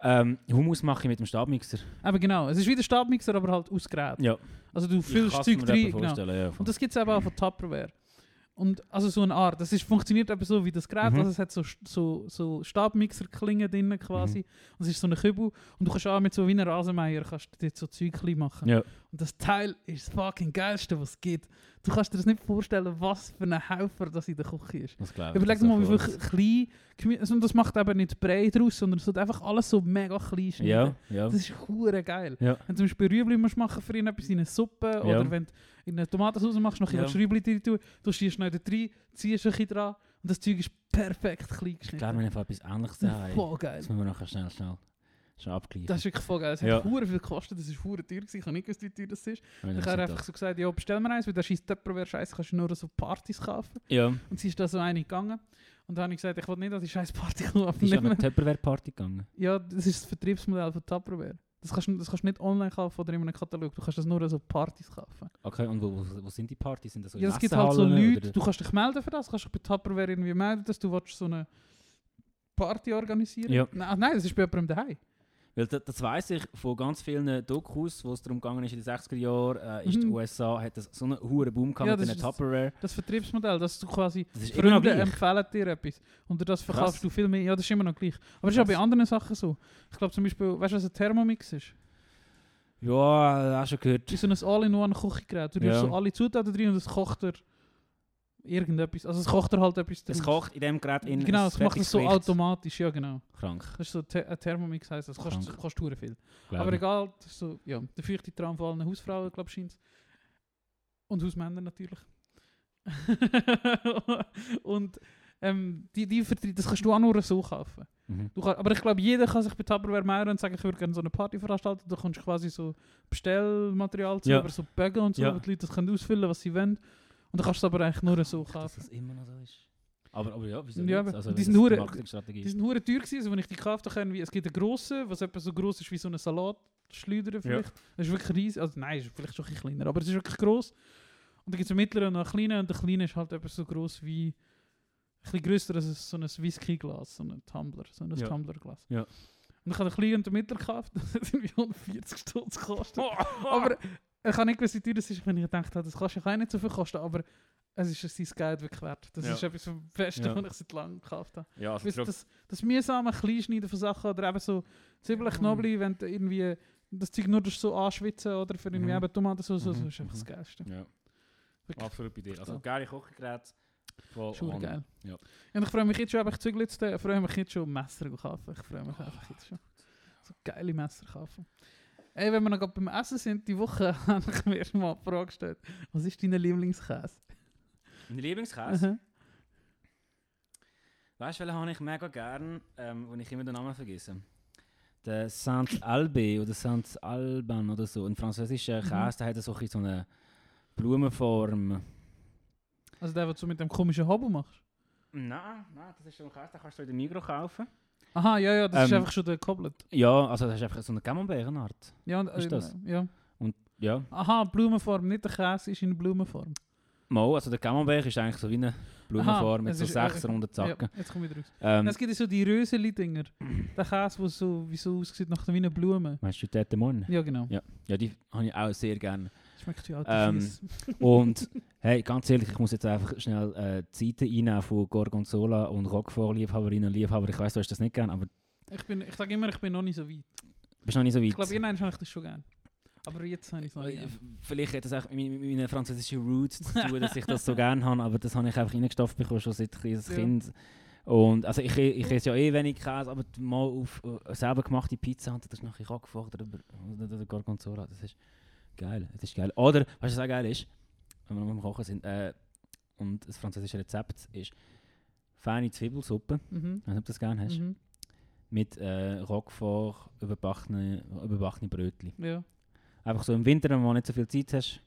Ähm, Hummus mache ich mit dem Stabmixer. Aber genau, es ist wie der Stabmixer, aber halt aus Gerät. Ja. Also du füllst Zeug drin. Genau. ja. Und das gibt es eben auch von Tupperware. Und also so eine Art. Das ist, funktioniert eben so wie das Gerät. Mhm. Also es hat so, so, so Stabmixer-Klingen drin quasi. Mhm. Und es ist so eine Kübel. Und du kannst auch mit so wie einem Rasenmeier kannst du dort so Zeug machen. Ja. Und das Teil ist das fucking geilste, was es gibt. Du kannst dir das nicht vorstellen, was für ein Helfer das in der Küche ist. Das glaube ich. Überleg dir mal, wie viel klein Gemü- also, Und das macht eben nicht brei draus, sondern es wird einfach alles so mega klein schneiden. Ja, ja. Das ist hure geil. Ja. Wenn du zum Beispiel Rüebli musst machen für ihn etwas in eine Suppe oder wenn du in eine Tomatensauce machst, noch ein Ja. Rüebli drin tun, du noch da rein, ziehst ein bisschen dran Und das Zeug ist perfekt klein Ich geschnitten. glaube, wir haben etwas Ähnliches ist voll geil. Das müssen wir nachher schnell, schnell, schnell abgleichen. Das ist wirklich voll geil. Es Ja. hat hure viel gekostet, das ist hure teuer gewesen. Ich habe nicht gewusst, wie teuer das ist. Ich das habe einfach so gesagt, ja, bestell mir eins, weil der scheiß Tupperware scheiße, kannst du nur so Partys kaufen. Ja, Und sie ist da so eine gegangen. Und dann habe ich gesagt, ich will nicht an die scheiß Party die ist an eine mehr- Tupperware-Party gegangen. Ja, das ist das Vertriebsmodell von Tupperware. Das kannst, das kannst du nicht online kaufen oder in einem Katalog. Du kannst das nur an so Partys kaufen. Okay, und wo, wo, sind die Partys? Sind das so ja, es gibt halt so Leute, oder- du kannst dich melden für das. Kannst dich bei Tupperware irgendwie melden, dass du so eine Party organisieren Ja. Nein, nein, das ist bei jemandem daheim. Weil das, das weiss ich von ganz vielen Dokus, wo es darum gegangen ist, in den 60er Jahren, äh, ist die Mhm. USA, hat das so einen hohen Boom gehabt Ja, mit den Tupperware. Das Vertriebsmodell, dass du quasi Das Freunde empfehlen dir etwas. Und das verkaufst Krass. du viel mehr. Ja, das ist immer noch gleich. Aber das ist auch bei anderen Sachen so. Ich glaube zum Beispiel, weißt du, was ein Thermomix ist? Ja, hast du schon gehört. Ist so ein All-in-One-Kochgerät. Du Ja. so alle Zutaten drin und es kocht er irgendetwas. Also es kocht er halt etwas Es draus. kocht in dem Gerät in Genau, es macht es so automatisch. Ja, genau. Krank, Das ist so ein Thermomix heisst das. Kostet, Krank. kostet hure viel. glaub Aber egal, das ist so, ja, der feuchte Traum von allen Hausfrauen, glaube ich, scheint's. Und Hausmänner natürlich. und ähm, die, die Vertrie- das kannst du auch nur so kaufen. Mhm. Du kann, aber ich glaube, jeder kann sich bei Tupperware melden und sagen, ich würde gerne so eine Party veranstalten. Da kommst du quasi so Bestellmaterial zu, Ja. über so Bögen und so, Ja. wo die Leute das können ausfüllen, was sie wollen. Und dann kannst du es aber eigentlich nur so Dass kaufen. das immer noch so ist. Aber, aber ja, wieso Ja, nicht? Also, die sind hure teuer gewesen, also wenn ich die gekauft habe, wie, es gibt einen grossen, was etwa so gross ist wie so eine Salatschleuder vielleicht. Das ist wirklich riesig, also nein, ist vielleicht schon ein bisschen kleiner, aber es ist wirklich gross. Und dann gibt es einen mittleren und einen kleinen und der kleine ist halt etwa so gross wie, ein bisschen grösser als so ein Whisky-Glas, so ein Tumbler, so ein Ja. Tumblerglas. Ja. Und ich habe den kleinen und den mittleren gekauft, das hat irgendwie 140 Stutz gekostet. aber ich habe nicht gewusst, wie teuer das ist, wenn ich gedacht habe, das kostet ja nicht so viel kosten, aber es ist es sein Geld wirklich wert. Das Ja. ist etwas vom Besten, Ja. was ich seit langem gekauft habe. ja, also Weißt, das, das mühsame Kleinschneiden von Sachen oder eben so Zwiebeln, Knoblauch, wenn du irgendwie das Zeug nur durch so anschwitzen oder für irgendwie Mhm. eben Tomatensauce, so, Mhm, ist einfach das mhm. Geilste. ja, Wirklich. absolut bei dir. Also geile Kochgeräte. Schon on. geil. Ja. Und ich freue mich jetzt schon, aber ich jetzt, ich freue mich jetzt schon Messer zu kaufen. Ich freue mich einfach jetzt schon. So geile Messer kaufen. Ey, wenn wir noch gerade beim Essen sind, die Woche habe ich mir erst mal die Frage gestellt, was ist dein Lieblingskäse? Mein Lieblingskäse? Mhm. Weißt du, welchen habe ich mega gern, ähm, wo ich immer den Namen vergesse? Der Saint-Albe oder Saint-Alban oder so. Ein französischer Mhm. Käse, der hat so, eine Blumenform. Also der, was du mit dem komischen Hobel machst? Nein, nein, das ist so ein Käse, den kannst du in der Migro kaufen. Aha, ja, ja, das ist Ähm, einfach schon der Koblet. Ja, also das ist einfach so eine Camembert-Art. Ja, und, ist äh, das? Ja. Ja. Aha, Blumenform, nicht der Käse ist in Blumenform. Mal, also der Camembert ist eigentlich so wie eine Blumenform mit es so ist- sechs runden Zacken. Ja, jetzt komme ich raus. Ähm, es gibt ja so die Röseli-Dinger. Der Käse, der so, wie so aussieht nach wie eine Blume. meinst du Tete Morne? Ja, genau. Ja. Ja, die habe ich auch sehr gerne. Schmeckt auch Ähm. Und hey, ganz ehrlich, ich muss jetzt einfach schnell äh, die Seite reinnehmen von Gorgonzola und Roquefort-Liebhaberinnen und Liebhaber. Ich weiß, du hast das nicht gern, aber Ich, bin, ich sage immer, ich bin noch nicht so weit. bist noch nicht so weit. Ich glaube, irgendwann habe ich das schon gern. Aber jetzt habe ich es noch nicht Äh. Vielleicht hat das auch mit, meinen französischen Roots zu tun, dass ich das so gerne habe, aber das habe ich einfach reingestopft bekommen, schon seit kleines Ja. Kind. Und also ich, ich esse ja eh wenig Käse, aber mal auf äh, selber gemachte Pizza und das ist nachher Roquefort oder, oder, oder Gorgonzola, das ist geil. Das ist geil. Oder, weißt du, was auch geil ist? Wenn wir noch am Kochen sind, äh, und das französische Rezept ist feine Zwiebelsuppe, Mhm. weiß ob du das gerne hast, Mhm. mit äh, Roquefort, überbackene, überbackene Brötchen. Ja. Einfach so im Winter, wenn du nicht so viel Zeit hast,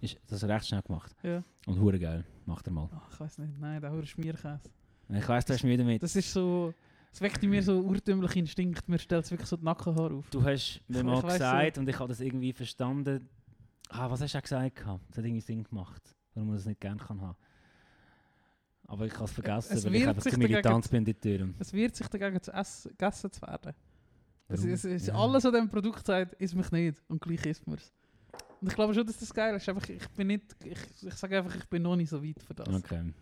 ist das recht schnell gemacht. ja. Und hure geil. Macht er mal. Ach, ich weiß nicht. Nein, der hure Schmierkäse. Ich weiss, du hast müde mit. Das ist so... Es weckt in mir so urtümlichen Instinkt. Mir stellt es wirklich so die Nackenhaare auf. Du hast mir mal gesagt und ich habe das irgendwie verstanden. Ah, was hast du auch gesagt? Das hat irgendwie Sinn gemacht, warum man das nicht gerne kann haben. Aber ich habe es vergessen, es weil ich einfach zu militant bin in Türen. Es wird sich dagegen zu essen, gegessen zu werden. Es, es, es, Ja. Alles an diesem Produkt sagt, isst mich nicht. Und gleich isst man es. Und ich glaube schon, dass das geil ist. Einfach, ich bin nicht... Ich, ich sage einfach, ich bin noch nicht so weit für das. Okay.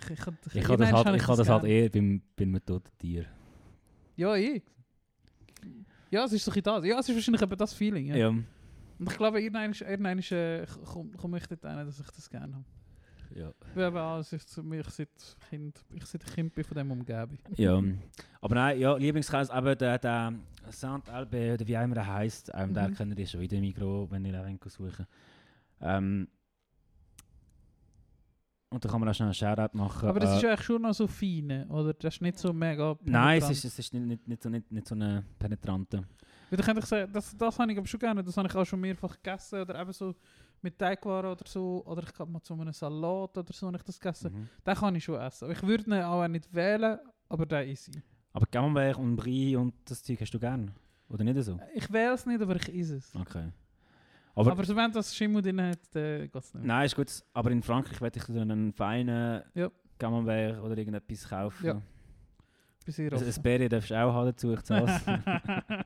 Ich, ich, ich, Ich habe das halt, ich das halt eher beim, beim toten Tier. Ja, eh. Ja, es ist so das. Ja, es ist wahrscheinlich eben das Feeling. Ja. Ja. Und ich glaube, irgendwann, äh, komme komm ich dort hin, dass ich das gerne habe. ja. Ich habe auch, es ist, ich seit Kind, ich seit Kind bin von dem Umgebung. Ja, aber nein, ja, Lieblingskäse, aber der, der Saint-Albe, oder wie immer er heisst, ähm, der Mhm. kennt ihr schon wieder Mikro, wenn ihr auch suchen ähm, Und dann kann man auch schnell einen Shoutout machen. Aber das äh, ist ja eigentlich schon noch so fein, oder? Das ist nicht so mega Nein, es penetrant. ist, es ist nicht, nicht, nicht, so, nicht, nicht so eine penetrante. Weil da ich sagen, das, das habe ich aber schon gerne. Das habe ich auch schon mehrfach gegessen. Oder eben so mit Teigwaren oder so. Oder ich glaube mal zu einem Salat oder so habe ich das gegessen. Mhm. Den kann ich schon essen. Aber ich würde ihn auch nicht wählen, aber den ist ich. Aber Camembert und Brie und das Zeug hast du gern? Oder nicht so? Ich wähle es nicht, aber ich esse es. Okay. Aber, Aber, wenn das Schimmel drin hat, dann geht es nicht. nein, ist gut. Aber in Frankreich werde ich so einen feinen Ja. Camembert oder irgendetwas kaufen. Ja. Bin sehr Also, ein Berry darfst du auch haben dazu, ich zahle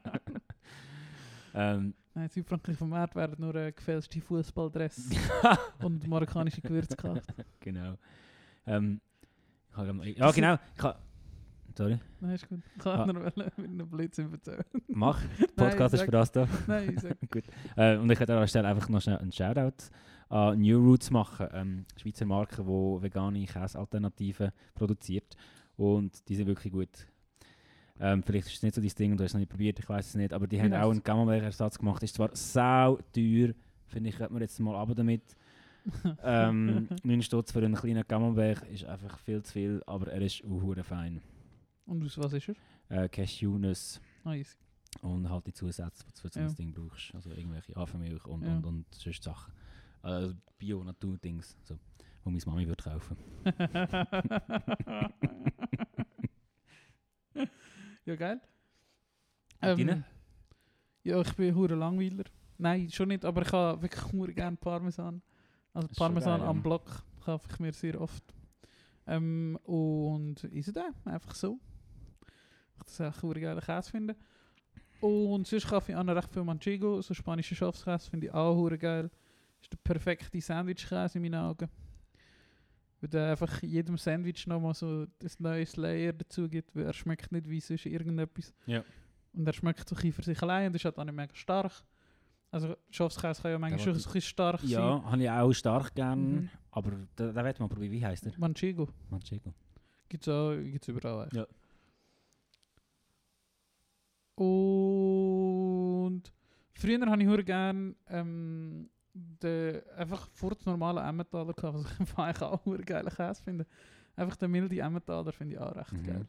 ähm, Nein, in Südfrankreich vom Markt werden nur äh, gefälschte Fußballdress und marokkanische Gewürze gekauft. genau. Ähm, ich habe grad- ja, genau. Ich habe, sorry, Nein, ist gut. Ich kann Ah. nur mit einem Blödsinn erzählen. mach. Der Podcast ist sag- für das da. Nein, sag. Äh, und ich hätte an der Stelle einfach noch schnell einen Shoutout an New Roots machen. Ähm, Schweizer Marke, die vegane Käsealternativen produziert. Und die sind wirklich gut. Ähm, vielleicht ist es nicht so dein Ding und du hast es noch nicht probiert, ich weiß es nicht. Aber die haben auch einen Camembert-Ersatz gemacht. Ist zwar sau teuer, finde ich, könnte man jetzt mal runter damit. ähm, 9 Stutz für einen kleinen Camembert ist einfach viel zu viel, aber er ist auch fein. Und aus was ist er? Äh, Cashew-Nuss Ah, easy. und halt die Zusätze, die du für so ein Ja. Ding brauchst. Also irgendwelche Hafermilch und, Ja. und, und sonst Sachen. Also Bio-Natur-Dings, so, wo meine Mami würde kaufen. ja, geil. Deine? ja, ich bin hure Langweiler. Nein, schon nicht, aber ich habe wirklich hure gerne Parmesan. Also Parmesan geil, am ja. Block kaufe ich mir sehr oft. Ähm, und ist der einfach so. Ich das echt hure geile Käse finde. Und sonst kaufe ich auch noch recht viel Manchego, so spanische Schafskäse finde ich auch geil. Ist der perfekte Sandwich-Käse in meinen Augen. Weil der einfach jedem Sandwich nochmal so ein neues Layer dazu gibt, weil er schmeckt nicht wie sonst irgendetwas. Ja. Und er schmeckt so ein für sich allein und ist halt auch nicht mega stark. Also Schafskäse kann ja manchmal schon ein bisschen stark sein. Ja, habe ich auch stark gern, Mhm. aber da, da wird man probieren. Wie heißt der? Manchego. Manchego. Gibt es auch gibt's überall. eigentlich. Ja. Und früher habe ich hure gern ähm, den, einfach vor dem normalen Emmentaler gehabt, was ich eigentlich auch hure geile Käse finde. Einfach den milde Emmentaler finde ich auch recht Mhm. geil.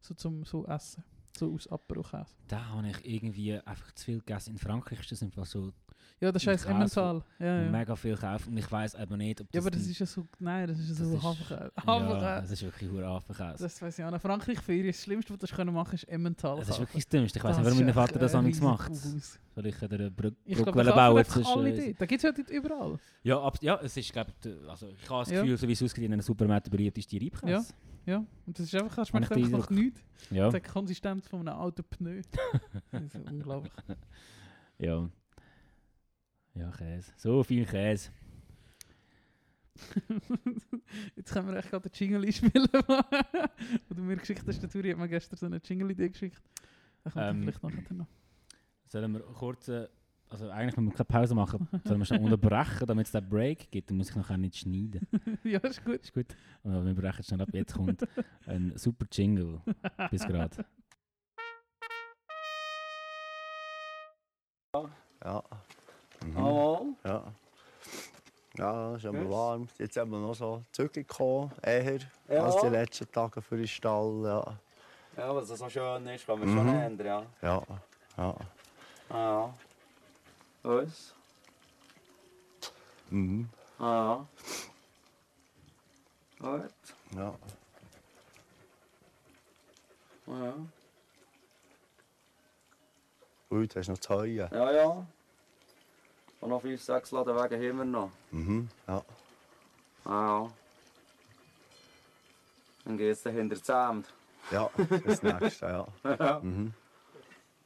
So zum so essen. So aus Apero-Käse. Da habe ich irgendwie einfach zu viel gegessen. In Frankreich ist das einfach so Ja, das Käse Emmental. Ja, ja. mega viel kaufen und ich weiß aber nicht, ob ja, das... aber das ist ja so... Nein, das ist ja das so ist- Haferkäse. Ja, Haferkäse. das ist wirklich hure Hafenkäse. Das weiß ich auch noch. Frankreich Ferien, das Schlimmste, was du machen kannst, ist Emmental Das ist wirklich das Dümmste. Ich weiß Das nicht, warum ist mein Vater das auch riesen macht. Soll ich eine Brücke Ich glaube, bauen zwischen... dort. Da gibt es ja dort überall. Ja, ab, ja, es ist, glaube ich, also ich habe das Ja. Gefühl, so wie es aussieht, in einem Supermarkt der beliebteste Reibkäse. Ja, und das ist einfach, das schmeckt einfach nach nichts. Ja. Das hat die Konsistenz von einem alten Pneu. das ist unglaublich. Ja. Ja, Käse. So viel Käse. Jetzt können wir echt gerade den Jingle einspielen, wo du mir geschickt hast. Der Turi hat mir gestern so eine Jingle-Idee geschickt. Da kommt Ähm, vielleicht nachher noch. Sollen wir kurz, äh, also eigentlich müssen wir keine Pause machen, sollen wir schnell unterbrechen, damit es den Break gibt, dann muss ich nachher nicht schneiden. ja, ist gut. Ist gut? Und wir brechen schnell ab, jetzt kommt ein super Jingle. Bis gerade. Ja. Mhm. Jawohl. Ja. Ja, ist aber Yes. warm. Jetzt haben wir noch so zurückgekommen, eher Ja. als die letzten Tage für den Stall. Ja. Ja, was das so schön ist, kann man Mhm. schon ändern, ja. Ja. Ja. Ah, ja. Was? Mhm. Ah, ja. Gut. Ja. Ah, ja. Gut, hast du noch zu heuen? Ja, ja. Noch fünf, sechs Ladenwege haben wir noch. Mhm. Ja. Ah, ja. Dann geht's dann hinter das Amt. Ja, das nächste, ja. ja. Mhm.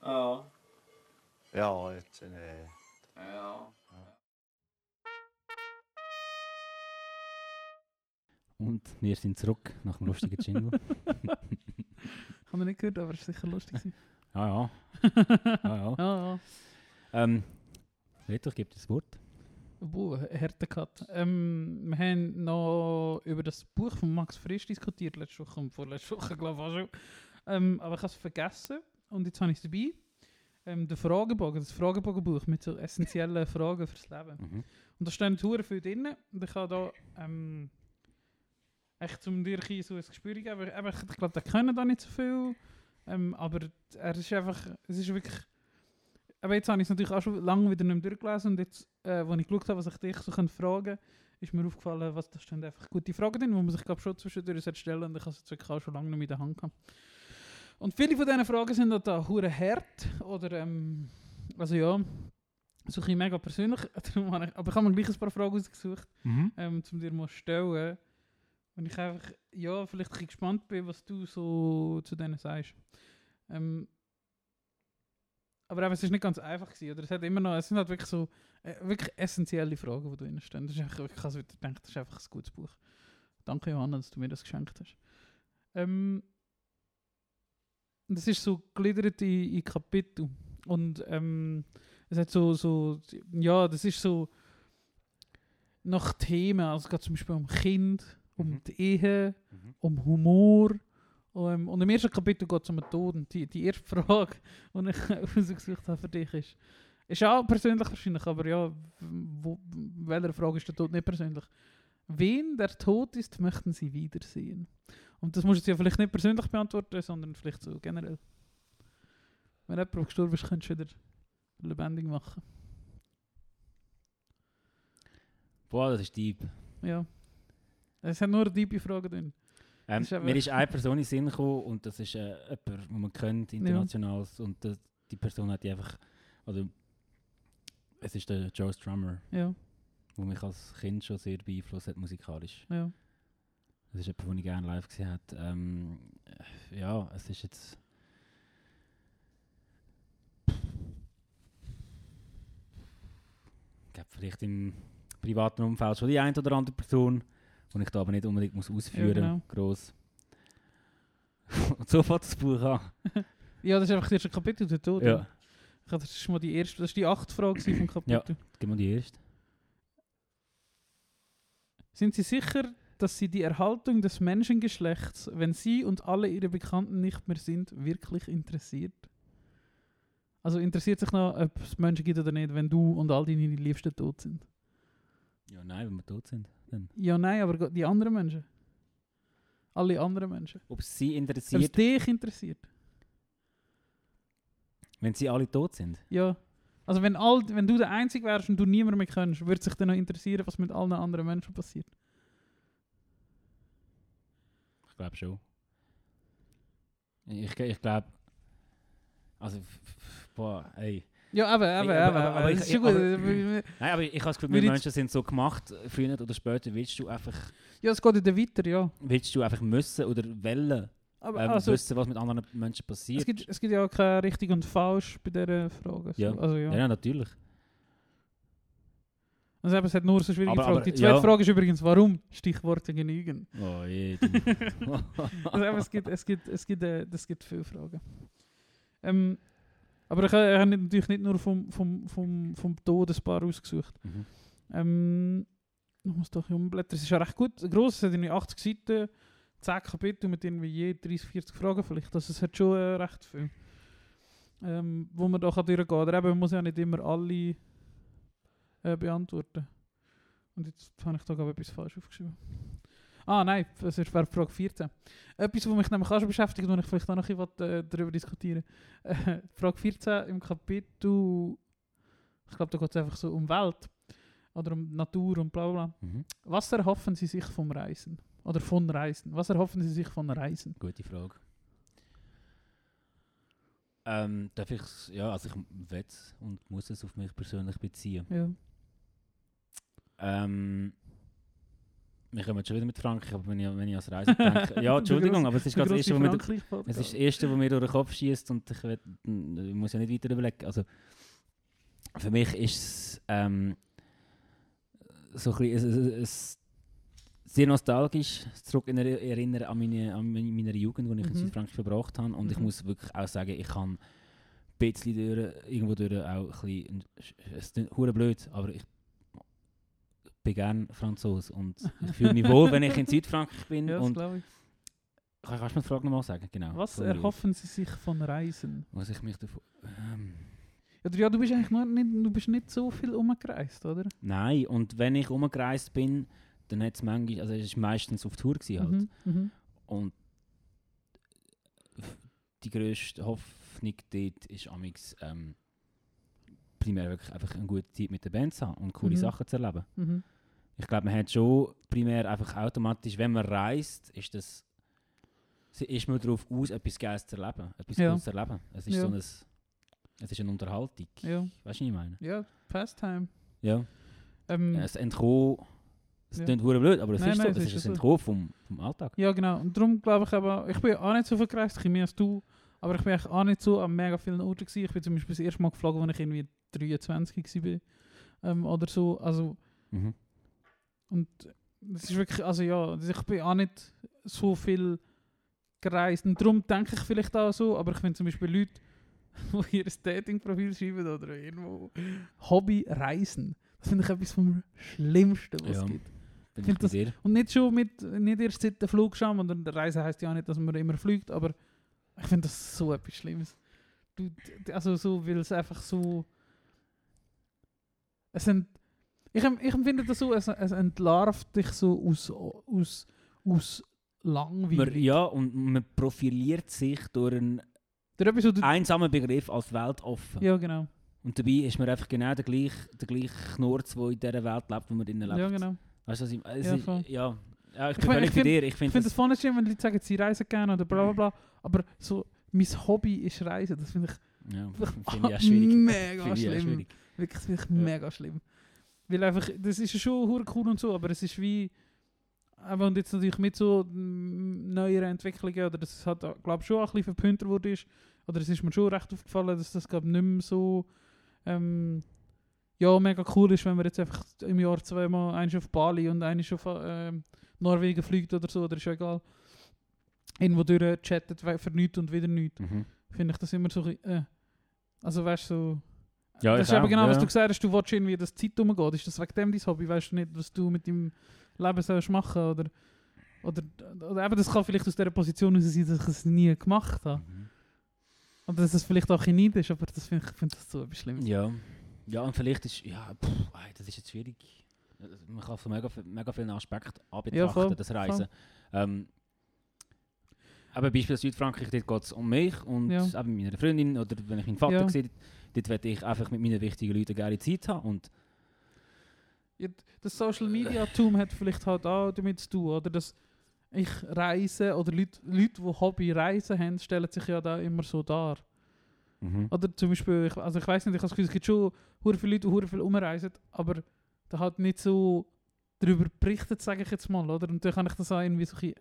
Ah, Ja, jetzt äh, ja. Und wir sind zurück nach dem lustigen Jingle. Ich habe noch nicht gehört, aber es war sicher lustig. gewesen. Ja, ja. ja, ja. ja, ja. Ähm, Reto, ich gebe dir das Wort. Boah, harter Cut. Ähm, wir haben noch über das Buch von Max Frisch diskutiert, letzte Woche und vorletzte Woche, glaube ich auch schon. Ähm, aber ich habe es vergessen und jetzt habe ich es dabei. Ähm, der Fragebogen, das Fragebogenbuch mit so essentiellen Fragen fürs Leben. Mhm. Und da stehen hure viel drin. Und ich habe da ähm, echt um dir ein so ein Gespür geben. Aber ich glaube, der können da nicht so viel. Ähm, aber er ist einfach, es ist wirklich... Aber jetzt habe ich es natürlich auch schon lange wieder nicht mehr durchgelesen und jetzt, äh, als ich geschaut habe, was ich dich so fragen könnte, ist mir aufgefallen, was da stehen einfach gute Fragen drin, die man sich glaube schon zwischendurch stellen und ich habe es jetzt wirklich auch schon lange nicht mehr in der Hand gehabt. Und viele von diesen Fragen sind auch da hure hart oder ähm, also ja, so ein mega persönlich. Aber ich habe mir gleich ein paar Fragen ausgesucht Mhm. ähm, zum dir mal stellen. Und ich einfach, ja, vielleicht ein gespannt bin, was du so zu denen sagst. Ähm, aber eben, es ist nicht ganz einfach gewesen, oder? Es hat immer noch, es sind halt wirklich so, äh, wirklich essentielle Fragen, die da drin stehen. Das ist einfach, ich habe so gedacht, das ist einfach ein gutes Buch. Danke Johanna, dass du mir das geschenkt hast. Ähm, das ist so gliedert in, in Kapitel. Und ähm, es hat so, so, ja, das ist so nach Themen, also es geht zum Beispiel um Kind, um Mhm. die Ehe, Mhm. um Humor. Um, und im ersten Kapitel geht es um den Tod. Und die, die erste Frage, die ich ausgesucht habe für dich, ist, ist auch persönlich wahrscheinlich, aber ja, wo, welcher Frage ist der Tod nicht persönlich? Wen der Tod ist, möchten Sie wiedersehen? Und das musst du ja vielleicht nicht persönlich beantworten, sondern vielleicht so generell. Wenn jemand gestorben ist, könntest du wieder lebendig machen. Boah, das ist deep. Ja. Es hat nur eine tiefe Frage drin. Ähm, ist mir ist eine Person in den Sinn gekommen und das ist äh, jemand, den man kennt, international. Und das, die Person hat die einfach. Also, es ist der Joe Strummer, Ja, der mich als Kind schon sehr beeinflusst hat musikalisch. ja. Das ist jemand, den ich gerne live gesehen habe. Ähm, äh, ja, es ist jetzt. Ich glaube, vielleicht im privaten Umfeld schon die eine oder andere Person, die ich da aber nicht unbedingt muss ausführen muss. genau. Gross. Und so fängt das Buch an. Ja, das ist einfach das erste Kapitel, der Tod. Ja, Ich hab- Das ist mal die erste, das ist die achte Frage vom Kapitel. gib mal die erste. Sind Sie sicher, dass Sie die Erhaltung des Menschengeschlechts, wenn Sie und alle Ihre Bekannten nicht mehr sind, wirklich interessiert? Also interessiert sich noch, ob es Menschen gibt oder nicht, wenn du und all deine Liebsten tot sind? Ja, nein, wenn wir tot sind. Dann. Ja, nein, aber die anderen Menschen. Alle anderen Menschen. Ob es sie Ob es interessiert, dich interessiert? wenn sie alle tot sind. Ja. Also wenn, all, wenn du der Einzige wärst und du niemand mehr kennst, würde sich dann noch interessieren, was mit allen anderen Menschen passiert. Ich glaube schon. Ich, ich glaube. Also, boah, ey. Ja, aber, aber, aber- aber, aber- ich- ist schon gut. aber- ja, Nein, aber ich habe das Gefühl, wir Menschen sind so gemacht, früher oder später willst du einfach, es geht wieder weiter, ja. willst du einfach müssen oder wollen Aber ähm, also, wissen, was mit anderen Menschen es passiert. gibt, es gibt ja auch kein richtig und falsch bei dieser Frage. Ja. Also, ja. ja. natürlich. Also, eben, es hat nur so schwierige Aber- Fragen. aber- Die zweite ja. Frage ist übrigens, warum? Stichworte genügen. Oh je. Also, eben, es, gibt, es, gibt, es, gibt, äh, es gibt viele Fragen. Ähm, aber ich, ich habe natürlich nicht nur vom, vom, vom, vom Todespaar ausgesucht. Mhm. Ähm, ich muss doch umblättern. Es ist ja recht gut. Gross, es hat irgendwie 80 Seiten, 10 Kapitel mit irgendwie je 30, 40 Fragen vielleicht. Also es hat schon äh, recht viel. Ähm, wo man da kann durchgehen kann. Oder eben, man muss ja nicht immer alle äh, beantworten. Und jetzt habe ich da gerade etwas falsch aufgeschrieben. Ah nein, das wäre Frage 14. Etwas, was mich nämlich auch schon beschäftigt, wo ich vielleicht auch noch ein bisschen äh, darüber diskutieren äh, Frage 14 im Kapitel, ich glaube, da geht es einfach so um Welt. Oder um Natur und bla bla bla. Mhm. Was erhoffen Sie sich vom Reisen? Oder von Reisen? Was erhoffen Sie sich von Reisen? Gute Frage. Ähm, darf ich ja, also ich will und muss es auf mich persönlich beziehen. Ja. Ähm, wir kommen schon wieder mit Frankreich, aber wenn ich, wenn ich ans Reisen denke. Ja, Entschuldigung, aber es ist gerade das Erste, was mir, es ist das Erste, was mir durch den Kopf schießt und ich, will, ich muss ja nicht weiter überlegen. Also, für mich ist es ähm, so ein bisschen, es, sehr nostalgisch zurück in er- erinnern an meine, an meine, Jugend, die ich in Mhm. Südfrankreich verbracht habe. Und ich Mhm. muss wirklich auch sagen, ich kann ein bisschen durch, irgendwo durch auch ein bisschen, es ist blöd, aber ich bin gerne Franzose und ich fühle mich wohl, wenn ich in Südfrankreich bin. Ja, das glaube ich. Kann- kannst du mir die Frage nochmal sagen? Genau. Was erhoffen Sie sich von Reisen? Was ich mich davon... Ähm, Oder ja, du bist eigentlich noch nicht, du bist nicht so viel umgereist, oder? nein, und wenn ich umgereist bin, dann hat es manchmal, also es war meistens auf Tour gewesen halt. Mhm. Mhm. Und die grösste Hoffnung dort ist amix ähm, primär wirklich einfach eine gute Zeit mit der Band zu haben und coole Mhm. Sachen zu erleben. Mhm. Ich glaube, man hat schon primär einfach automatisch, wenn man reist, ist das ist man darauf aus, etwas Geiles zu erleben, etwas Ja. Cooles zu erleben. Es ist Ja. so ein, es ist eine Unterhaltung. Ja. Weißt du, was ich meine? Ja, Pastime. Ja. Ähm, Es entkommen, es Ja. klingt blöd, aber es Nein, ist nein, so, es ist ist ein Entkommen vom, vom Alltag. Ja, genau. Und darum glaube ich aber, ich bin auch nicht so viel gereist, ich mehr als du, aber ich bin auch nicht so an mega vielen Orten gewesen. Ich bin zum Beispiel das erste Mal geflogen, als ich irgendwie 23 war. Ähm, oder so. Also, Mhm. Und das ist wirklich, also ja, also ich bin auch nicht so viel gereist. Und darum denke ich vielleicht auch so, aber ich finde zum Beispiel Leute, die ihr Dating-Profil schreiben oder irgendwo Hobby reisen. Das finde ich etwas vom Schlimmsten, was Ja. es gibt. Das-. Und nicht schon mit, nicht erst seit der Flugscham, und der Reise heißt ja auch nicht, dass man immer fliegt, aber ich finde das so etwas Schlimmes. Du, also so, weil es einfach so... Es sind, ich, ich empfinde das so, es, es entlarvt dich so aus, aus, aus Man, langweilig. ja, und man profiliert sich durch einen du, einsamen Begriff als weltoffen. ja, genau. Und dabei ist man einfach genau der gleiche, der gleiche Knurz, der in dieser Welt lebt, wo man drinnen lebt. Ja, genau. Weißt du, was ich, es Ja, ist, ja, ja, ich Ich bin mein, völlig ich bei find- dir. Ich Ich finde finde das, nicht schlimm, wenn Leute sagen, sie reisen gerne oder bla bla bla. Aber so, mein Hobby ist Reisen. Das finde ich ja, finde ich auch schwierig. mega ich auch schlimm. schwierig. Wirklich, das finde ich mega schlimm. Weil einfach, das ist ja schon cool und so, aber es ist wie. Aber und jetzt natürlich mit so neueren Entwicklungen, oder das hat, glaube ich, schon ein bisschen verpünter wurde ist, oder es ist mir schon recht aufgefallen, dass das, glaube nicht mehr so. Ähm, ja, mega cool ist, wenn man jetzt einfach im Jahr zweimal eins auf Bali und eins auf ähm, Norwegen fliegt oder so, oder ist ja egal. Irgendwo durch chattet we- für nichts und wieder nichts. Mhm. Finde ich das immer so. Äh. Also weißt du, so. Ja, das ist eben genau, was ja. du gesagt hast, du willst irgendwie, dass die Zeit umgeht. Ist das wegen dem dein Hobby? Weißt du nicht, was du mit deinem Leben sollst machen oder, oder, oder eben, das kann vielleicht aus dieser Position heraus sein, dass ich es nie gemacht habe. Mhm. Oder dass es vielleicht auch Neid ist, aber das finde ich finde das so etwas Schlimmes. Ja. ja, und vielleicht ist, ja, pff, das ist jetzt schwierig. Man kann von mega, mega vielen Aspekten anbetrachten, voll, das Reisen. Ähm, aber beispielsweise Südfrankreich, dort geht es um mich und Ja. eben mit meiner Freundin oder wenn ich meinen Vater Ja. sehe, dort werde ich einfach mit meinen wichtigen Leuten geile Zeit haben und Ja, das Social Media Tum hat vielleicht halt auch damit zu tun, oder? Dass ich reise oder Leute, Leute, die Hobby Reisen haben, stellen sich ja da immer so dar. mhm. Oder zum Beispiel, ich, also ich weiß nicht, ich habe das Gefühl, es gibt schon viele Leute, die viel umreisen, aber da hat nicht so darüber berichtet, sage ich jetzt mal, oder? Und dann kann ich das auch irgendwie so ein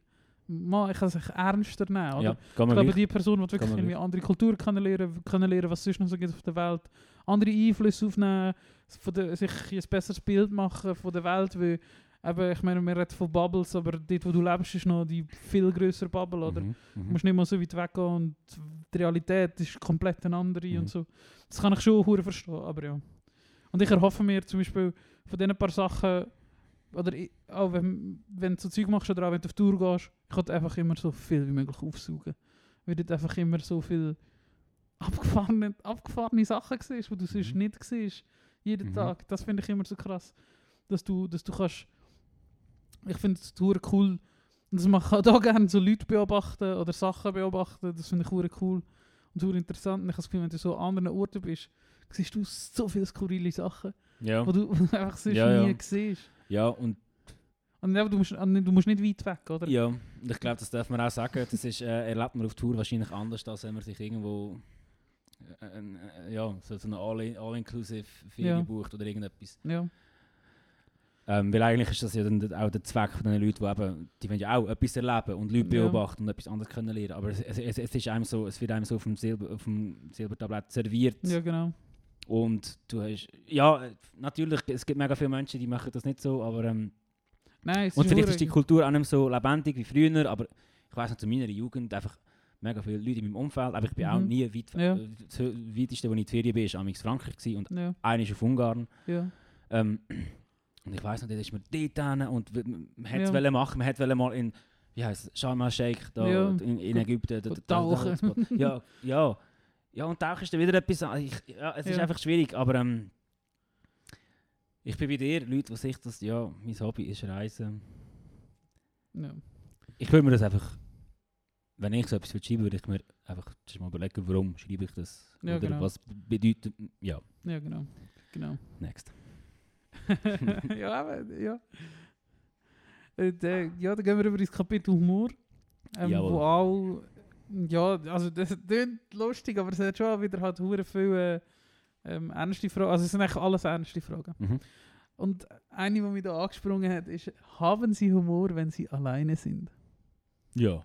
mal, ich kann es ernster nehmen, oder? ja, Ich man glaube, gleich. die Person die wirklich man irgendwie andere Kultur kennenlernen, kennenlernen, was es sonst noch so gibt auf der Welt, andere Einflüsse aufnehmen, von der, sich ein besseres Bild machen von der Welt, weil eben, ich meine, wir reden von Bubbles, aber dort, wo du lebst, ist noch die viel größere Bubble, oder? Mhm. Du Mhm. musst nicht mal so weit weggehen und die Realität ist komplett eine andere Mhm. und so. Das kann ich schon verstehen, aber ja. Und ich erhoffe mir zum Beispiel von diesen paar Sachen, oder ich, auch wenn, wenn du so Zeug machst oder auch wenn du auf Tour gehst, ich will einfach immer so viel wie möglich aufsaugen. Weil dort einfach immer so viel abgefahrene, abgefahrene Sachen siehst, die du sonst Mhm. nicht siehst. Jeden Mhm. Tag. Das finde ich immer so krass. Dass du, dass du kannst. Ich finde es hure cool. Und das mache ich auch gerne so Leute beobachten oder Sachen beobachten. Das finde ich hure cool und hure interessant. Und ich habe das Gefühl, wenn du so an anderen Orten bist, siehst du so viele skurrile Sachen, ja. die du einfach sonst Ja, nie ja. siehst. Ja, und Und eben, du, musst, du musst nicht weit weg, oder? Ja, und ich glaube, das darf man auch sagen. Das ist, äh, erlebt man auf Tour wahrscheinlich anders, als wenn man sich irgendwo äh, äh, ja, so, so eine All- All-Inclusive Ferien Ja. bucht oder irgendetwas. Ja. Ähm, weil eigentlich ist das ja dann auch der Zweck von den Leuten, die eben, die wollen ja auch etwas erleben und Leute Ja. beobachten und etwas anderes können lernen. Aber es, es, es, es, ist einem so, es wird einem so auf dem, Silber, auf dem Silbertablett serviert. ja, genau. Und du hast, ja, äh, natürlich, es gibt mega viele Menschen, die machen das nicht so, aber ähm, Nein, es Und vielleicht ist die Kultur auch nicht so lebendig wie früher, aber ich weiß noch, zu meiner Jugend einfach mega viele Leute in meinem Umfeld, aber ich bin auch Mhm. nie weit, Ja. äh, das weiteste, wo ich in die Ferien bin, war amigs Frankreich gewesen und Ja, einer ist auf Ungarn. ja. Ähm, und ich weiß noch, dort ist man dort hin und man hätte Ja. es wollen machen, man hätte mal in, wie heisst es, Sharm el-Sheikh, da Ja. in, in Ägypten. da- da- da- tauchen. ja, ja. Ja, und Tauchen ist dann wieder etwas, ich, ja, es ist Ja. einfach schwierig, aber ähm, Ich bin bei dir, Leute, die sich das, ja, mein Hobby ist Reisen. Ja. Ich würde mir das einfach, wenn ich so etwas würde schreiben würde ich mir einfach mal überlegen, warum schreibe ich das? Ja, Oder genau. was bedeutet, ja, ja, genau. genau. next. ja, aber, ja. Und, äh, ja, dann gehen wir über ins Kapitel Humor. Ähm, wo auch, ja, also das klingt lustig, aber es hat schon wieder halt hure viele ähm, ernste Fragen. Also es sind eigentlich alles ernste Fragen. Mhm. Und eine, die mich da angesprungen hat, ist, haben Sie Humor, wenn Sie alleine sind? Ja.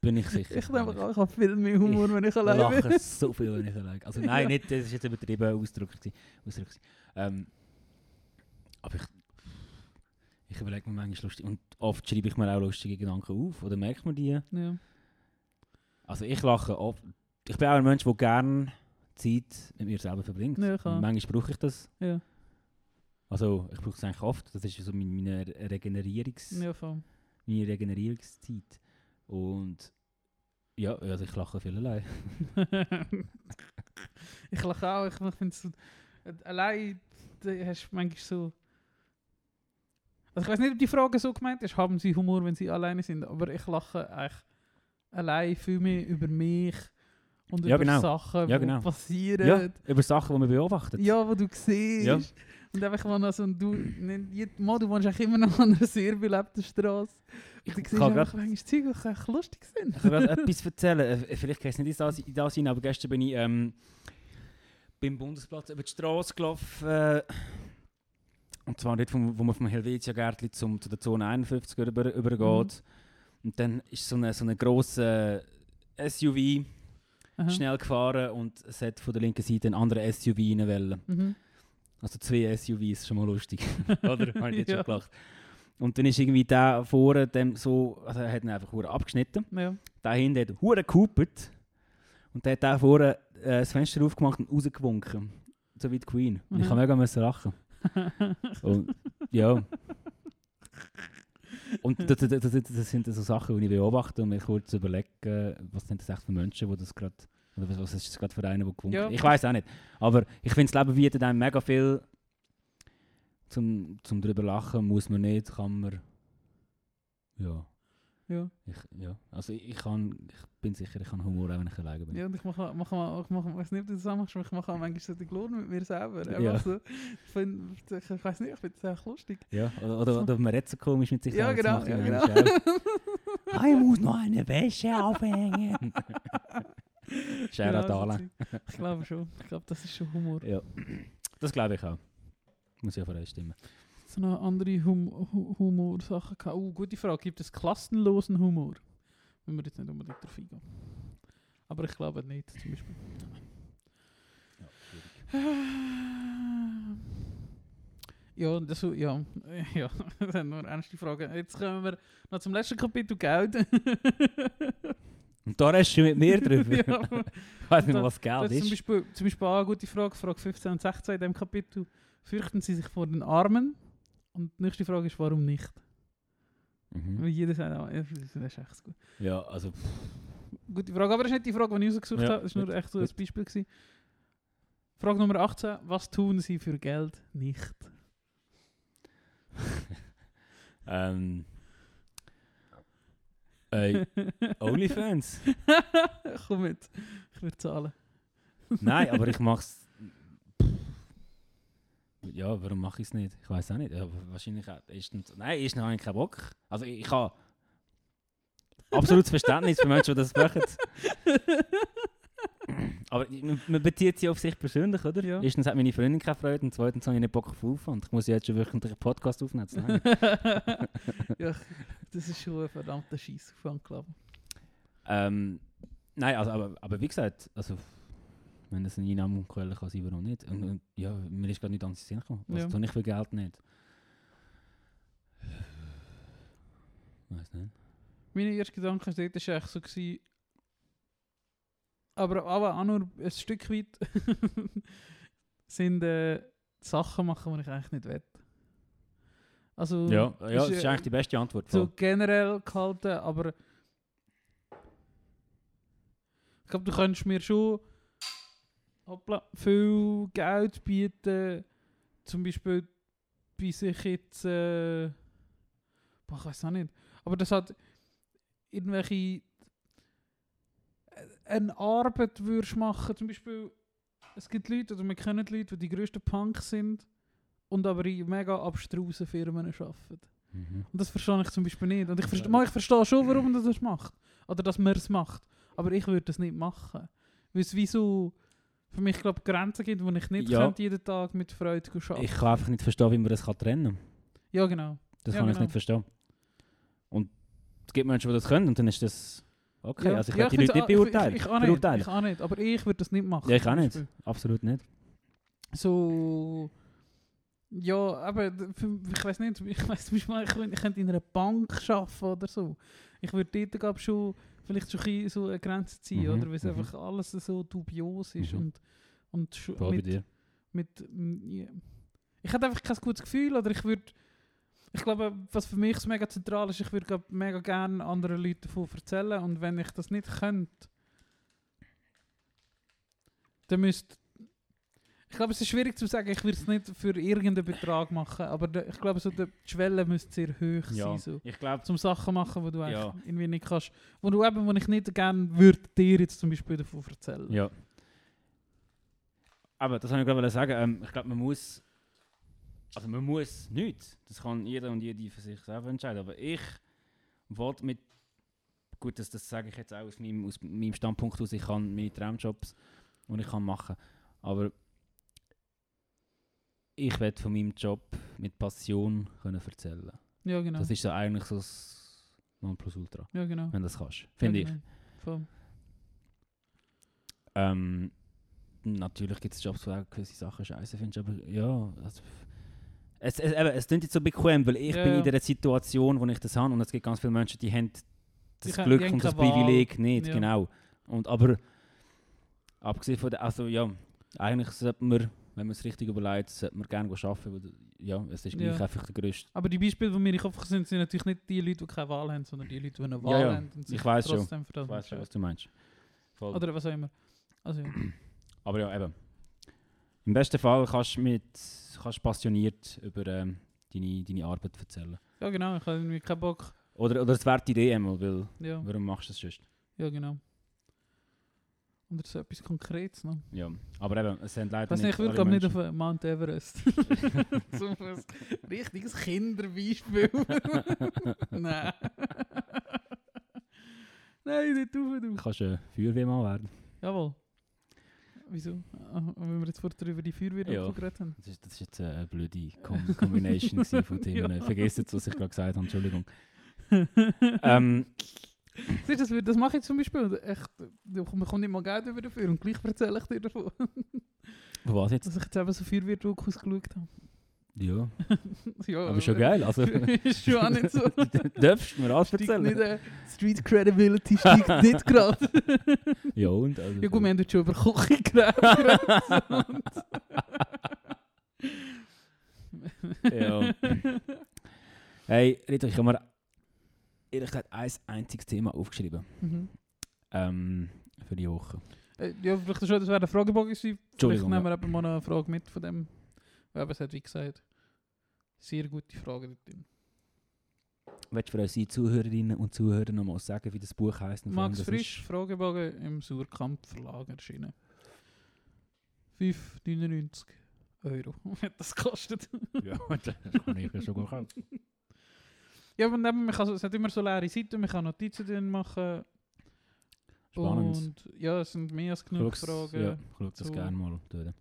Bin ich sicher. Ich denke ich habe viel mehr Humor, wenn ich Ich alleine bin. lache so viel, wenn ich allein Also nein, Ja. nicht, das ist jetzt übertrieben Ausdruck. Ausdruck ähm, aber ich, ich überlege mir manchmal lustig. Und oft schreibe ich mir auch lustige Gedanken auf. Oder merkt man die? Ja. Also ich lache oft. Ich bin auch ein Mensch, der gerne Zeit mit mir selber verbringt. Ja, manchmal brauche ich das. Ja, Also ich brauche es eigentlich oft. Das ist so meine, meine Regenerierungs... ja, meine Regenerierungszeit. Und ja, also ich lache viel allein. ich lache auch, ich finde es so, allein hast du manchmal so, also ich weiß nicht, ob die Frage so gemeint ist, haben sie Humor, wenn sie alleine sind, aber ich lache eigentlich allein viel mehr über mich und Ja, über genau. Sachen, Ja, die genau. passieren. Ja, über Sachen, die man beobachtet. Ja, wo du siehst. Ja. Und einfach, wenn also, du, nicht, jed- mal, du wohnst immer noch an einer sehr belebten Straße. Ich Und du siehst kann einfach manchmal Zeug, die echt lustig sind. Ich kann gerade etwas erzählen. Äh, Vielleicht geht es nicht in das, in das hinein, aber gestern bin ich ähm, beim Bundesplatz über die Straße gelaufen. Äh, und zwar dort, wo man vom Helvetia-Gärtli zu der Zone 51 über, übergeht. Und dann ist so eine, so eine grosse SUV Aha. schnell gefahren und es hat von der linken Seite einen anderen SUV rein wollen. Mhm. Also zwei SUVs, schon mal lustig. Oder? Habe ich jetzt Ja. schon gelacht. Und dann ist irgendwie der vorne dem so, also er hat ihn einfach hure abgeschnitten. Ja. Der hinten hat hure gehupert. Und der hat der vorne äh, das Fenster aufgemacht und rausgewunken. So wie die Queen. Und ich Mhm. habe mega müssen lachen. Und ja. Und das, das, das, das sind so Sachen, die ich beobachte und mir kurz überlege, was sind das echt für Menschen, die das gerade, oder was, ist das gerade für einen, der gewunken Ja. Ich weiß auch nicht. Aber ich finde, das Leben bietet einem mega viel zum, zum drüber lachen, muss man nicht, kann man. Ja, ja. ich, ja. Also ich, ich, kann, ich bin sicher, ich kann Humor auch, wenn ich alleine bin. Ja, und ich mache, mache mal, ich mache, ich weiß nicht, ob du das auch machst, aber ich mache auch manchmal so die Glor mit mir selber. Ja. So, ich, find, ich, ich weiß nicht, ich finde das echt lustig. Ja, oder, oder, oder man redet so komisch mit sich Ja, selbst, genau, ja, genau. auch. Ah, ich muss noch eine Wäsche aufhängen. Shoutout Genau. Zeug. Ich glaube schon. Ich glaube, das ist schon Humor. Ja, das glaube ich auch. Muss ja von euch stimmen. So noch andere hum Hu Humorsachen gehabt. Oh, gute Frage. Gibt es klassenlosen Humor? Wenn wir jetzt nicht unbedingt drauf eingehen. Aber ich glaube nicht, zum Beispiel. Ja, das, ja, ja, das sind nur ernste Fragen. Jetzt kommen wir noch zum letzten Kapitel Geld. Und da hast du mit mir drüber. ja, ich weiß nicht da- was Geld ist zum. Beispiel, zum Beispiel auch eine gute Frage, Frage 15 und 16 in diesem Kapitel. Fürchten Sie sich vor den Armen? Und die nächste Frage ist, warum nicht? Weil Mhm. jeder sagt, ah, ja, das ist echt gut. Ja, also Gute Frage, aber das ist nicht die Frage, die ich rausgesucht Ja, habe. Das war nur echt so ein. Beispiel. Gewesen. Frage Nummer 18. Was tun Sie für Geld nicht? ähm, äh, OnlyFans? Komm mit, ich würde zahlen. Nein, aber ich mach's. Ja, warum mache ich es nicht? Ich weiß auch nicht. Ja, wahrscheinlich. Erstens, nein, erstens habe ich keinen Bock. Also ich, ich habe absolutes Verständnis für Menschen, die das machen. Aber man, man bezieht sich auf sich persönlich, oder? Ja. Erstens hat meine Freundin keine Freude und zweitens habe ich nicht Bock auf Aufwand. Ich muss jetzt schon wöchentlich einen Podcast aufnehmen. ja, das ist schon ein verdammter Scheissaufwand, glaube ich. ähm, nein, also, aber, aber wie gesagt, also, wenn es eine Einnahmequelle kann sein, warum nicht? Und, und, ja, mir ist gerade nicht ans Sinn gekommen. Was Ja. tue ich für Geld nicht? Weiß nicht. Meine erste Gedanken dort war so, gewesen, aber, auch nur ein Stück weit sind äh, Sachen machen, die ich eigentlich nicht will. Also, Ja, ja das ist eigentlich die beste Antwort. so generell gehalten, aber ich glaube, du könntest mir schon hoppla, viel Geld bieten, zum Beispiel bis ich jetzt, äh, boah, ich weiß auch nicht, aber das hat irgendwelche äh, eine Arbeit würdest machen, zum Beispiel, es gibt Leute, oder wir kennen Leute, die die grössten Punks sind und aber in mega abstrusen Firmen arbeiten. Mhm. Und das verstehe ich zum Beispiel nicht. Und ich, verste mal, ich verstehe schon, warum man das macht. Oder dass man es macht. Aber ich würde das nicht machen. Weil es wie so für mich, glaube Grenzen gibt, wo ich nicht Ja. könnte jeden Tag mit Freude arbeiten Ich kann einfach nicht verstehen, wie man das kann trennen kann. Ja, genau. Das Ja, kann ich genau. nicht verstehen. Und es gibt Menschen, die das können und dann ist das okay. ja. Also ich ja, werde die Leute nicht beurteilen. Ich, ich, auch nicht, ich auch nicht. Aber ich würde das nicht machen. Ja, ich auch nicht. Absolut nicht. So... Ja, aber ich weiß nicht, ich weiß zum Beispiel, ich ich könnte in einer Bank arbeiten oder so. Ich würde dort glaub, schon vielleicht schon ein so eine Grenze ziehen, Mhm, oder? Weil es mhm. einfach alles so dubios ist Mhm. und, und schon Voll mit, mit ja. ich hätte einfach kein gutes Gefühl oder ich würde ich glaube was für mich so mega zentral ist ich würde mega gerne anderen Leuten davon erzählen und wenn ich das nicht könnte dann müsste ich glaube es ist schwierig zu sagen ich würde es nicht für irgendeinen Betrag machen aber ich glaube so die Schwelle müsste sehr hoch Ja. sein so. Ich glaube, zum Sachen machen wo du eigentlich Ja. irgendwie nicht kannst wo du eben wo ich nicht gerne würde dir jetzt zum Beispiel davon erzählen ja. Aber das wollte ich gerade sagen. Ähm, ich glaube, man muss. Also, man muss nichts. Das kann jeder und jede für sich selber entscheiden. Aber ich wollte mit. Gut, das, das sage ich jetzt auch aus meinem, aus meinem Standpunkt aus. Ich kann meine Traumjobs, die ich kann machen Aber ich werde von meinem Job mit Passion können erzählen. ja genau Das ist so eigentlich so das Nonplusultra, ja genau wenn du das kannst. Finde ja, ich. genau. Voll. Ähm, natürlich gibt es Jobs, wo auch gewisse Sachen scheiße findest, aber ja, also, es, es, eben, es klingt jetzt so bequem, weil ich Ja, bin ja. in der Situation, wo ich das habe und es gibt ganz viele Menschen, die haben das Die Glück haben und das. Privileg nicht, genau. Und aber, abgesehen von der, also ja, eigentlich sollte man, wenn man es richtig überlegt, sollte man gerne arbeiten, weil ja, es ist Ja. einfach der größte. Aber die Beispiele, die mir in den Kopf sind, sind natürlich nicht die Leute, die keine Wahl haben, sondern die Leute, die eine Wahl Ja, ja. haben und sich Ich weiss schon. Ich weiß schon, was du meinst. Voll. Oder was auch immer. Also ja. Aber ja, eben. Im besten Fall kannst du mit, kannst passioniert über ähm, deine, deine Arbeit erzählen. ja, genau. Ich habe irgendwie keinen Bock. Oder, oder es wäre die Idee einmal, weil Ja, warum machst du das sonst? ja genau. Oder so etwas Konkretes noch. Ja, aber eben, es sind leider Weiß nicht, ich würde glaube nicht auf Mount Everest. so ein richtiges Kinderbeispiel. Nein. Nein, nicht rauf, du. Du kannst ein Feuerwehrmann werden. Jawohl. Wieso? Ah, Wenn wir jetzt vorher über die Feuerwehr Ja. geredet haben. Das ist, das ist jetzt eine blöde Com Combination von Themen. Ja. Vergesst jetzt, was ich gerade gesagt habe, Entschuldigung. ähm, Siehst das, das mache ich zum Beispiel. Echt, man kommt nicht mal Geld über dafür und gleich erzähle ich dir davon. was jetzt? Dass ich jetzt eben so Feuerwehrdokus geschaut habe. Ja, ja, aber schon geil. Also, ist schon auch nicht so. darfst du mir alles erzählen? nicht, äh, Street Credibility steigt nicht gerade. ja, und? Also, Ja gut, wir haben jetzt schon über Küche geredet. Ja. Hey, Rita, ich habe mir ehrlich gesagt ein einziges Thema aufgeschrieben Mhm. ähm, für die Woche. Äh, Ja, vielleicht schon, das wäre eine Fragebogen gewesen. Vielleicht nehmen wir eben mal eine Frage mit von dem. Aber es hat, wie gesagt, sehr gute Fragen dort drin. Willst du für unsere Zuhörerinnen und Zuhörer noch mal sagen, wie das Buch heisst? Max Frisch, Fragebogen im Surkamp Verlag erschienen. 5,99 Euro hat das gekostet. Ist? Ja, das kann ich ja schon gut kaufen. Ja, aber neben, man kann, es hat immer so leere Seiten, man kann Notizen drin machen. Spannend. Und ja, es sind mehr als genug Schau's- Fragen Ja, ich schaue das gerne mal durch.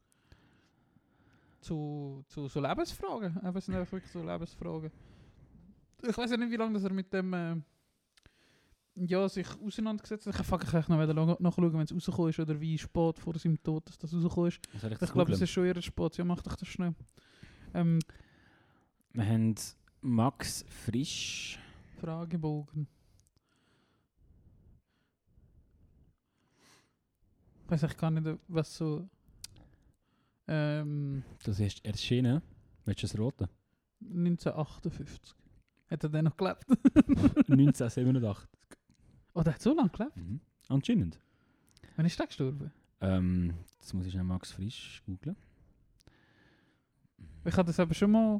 zu, zu so Lebensfragen. Eben, es sind einfach wirklich so Lebensfragen. Ich weiß ja nicht, wie lange dass er mit dem äh, ja, sich auseinandergesetzt hat. Ich kann ich noch nachschauen, wenn es rausgekommen ist oder wie spät vor seinem Tod dass das rausgekommen ist. Soll ich Ich das glaube, es ist schon eher spät. Ja, mach doch das schnell. Ähm, Wir haben Max Frisch. Fragebogen. Ich weiß gar nicht, was so. Ähm, Das ist erschienen. Willst du das rote? 1958. Hat er dann noch gelebt? 1987. Oh, der hat so lange gelebt? Mhm. Anscheinend. Wann ist der gestorben? Ähm, jetzt muss ich schnell Max Frisch googlen. Ich habe das aber schon mal.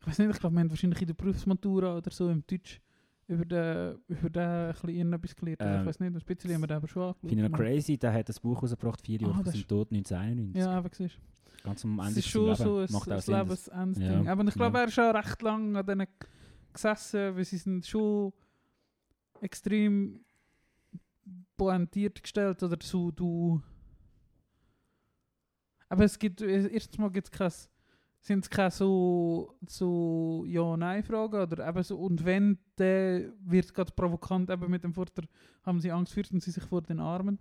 Ich weiß nicht, ich glaube, wir haben wahrscheinlich in der Berufsmatura oder so im Deutsch über den, über den ein bisschen irgendetwas gelernt. Oder Ähm, ich weiß nicht, ein bisschen haben wir den aber schon angeschaut. Finde ich noch crazy, der hat das Buch rausgebracht, vier Jahre Ah, vor seinem ist- Tod 1991. Ja, aber siehst. Ganz am Es Ende ist von schon so ein. Macht ein Lebensending. Ja, aber ich glaube, ja. er ist schon recht lang an denen gesessen, weil sie sind schon extrem pointiert gestellt oder so, du... Aber es gibt, erstens mal gibt es kein, sind es keine so, so Ja-Nein-Fragen oder eben so, und wenn, dann wird gerade provokant eben mit dem Vorder, haben sie Angst, fürchten sie sich vor den Armen.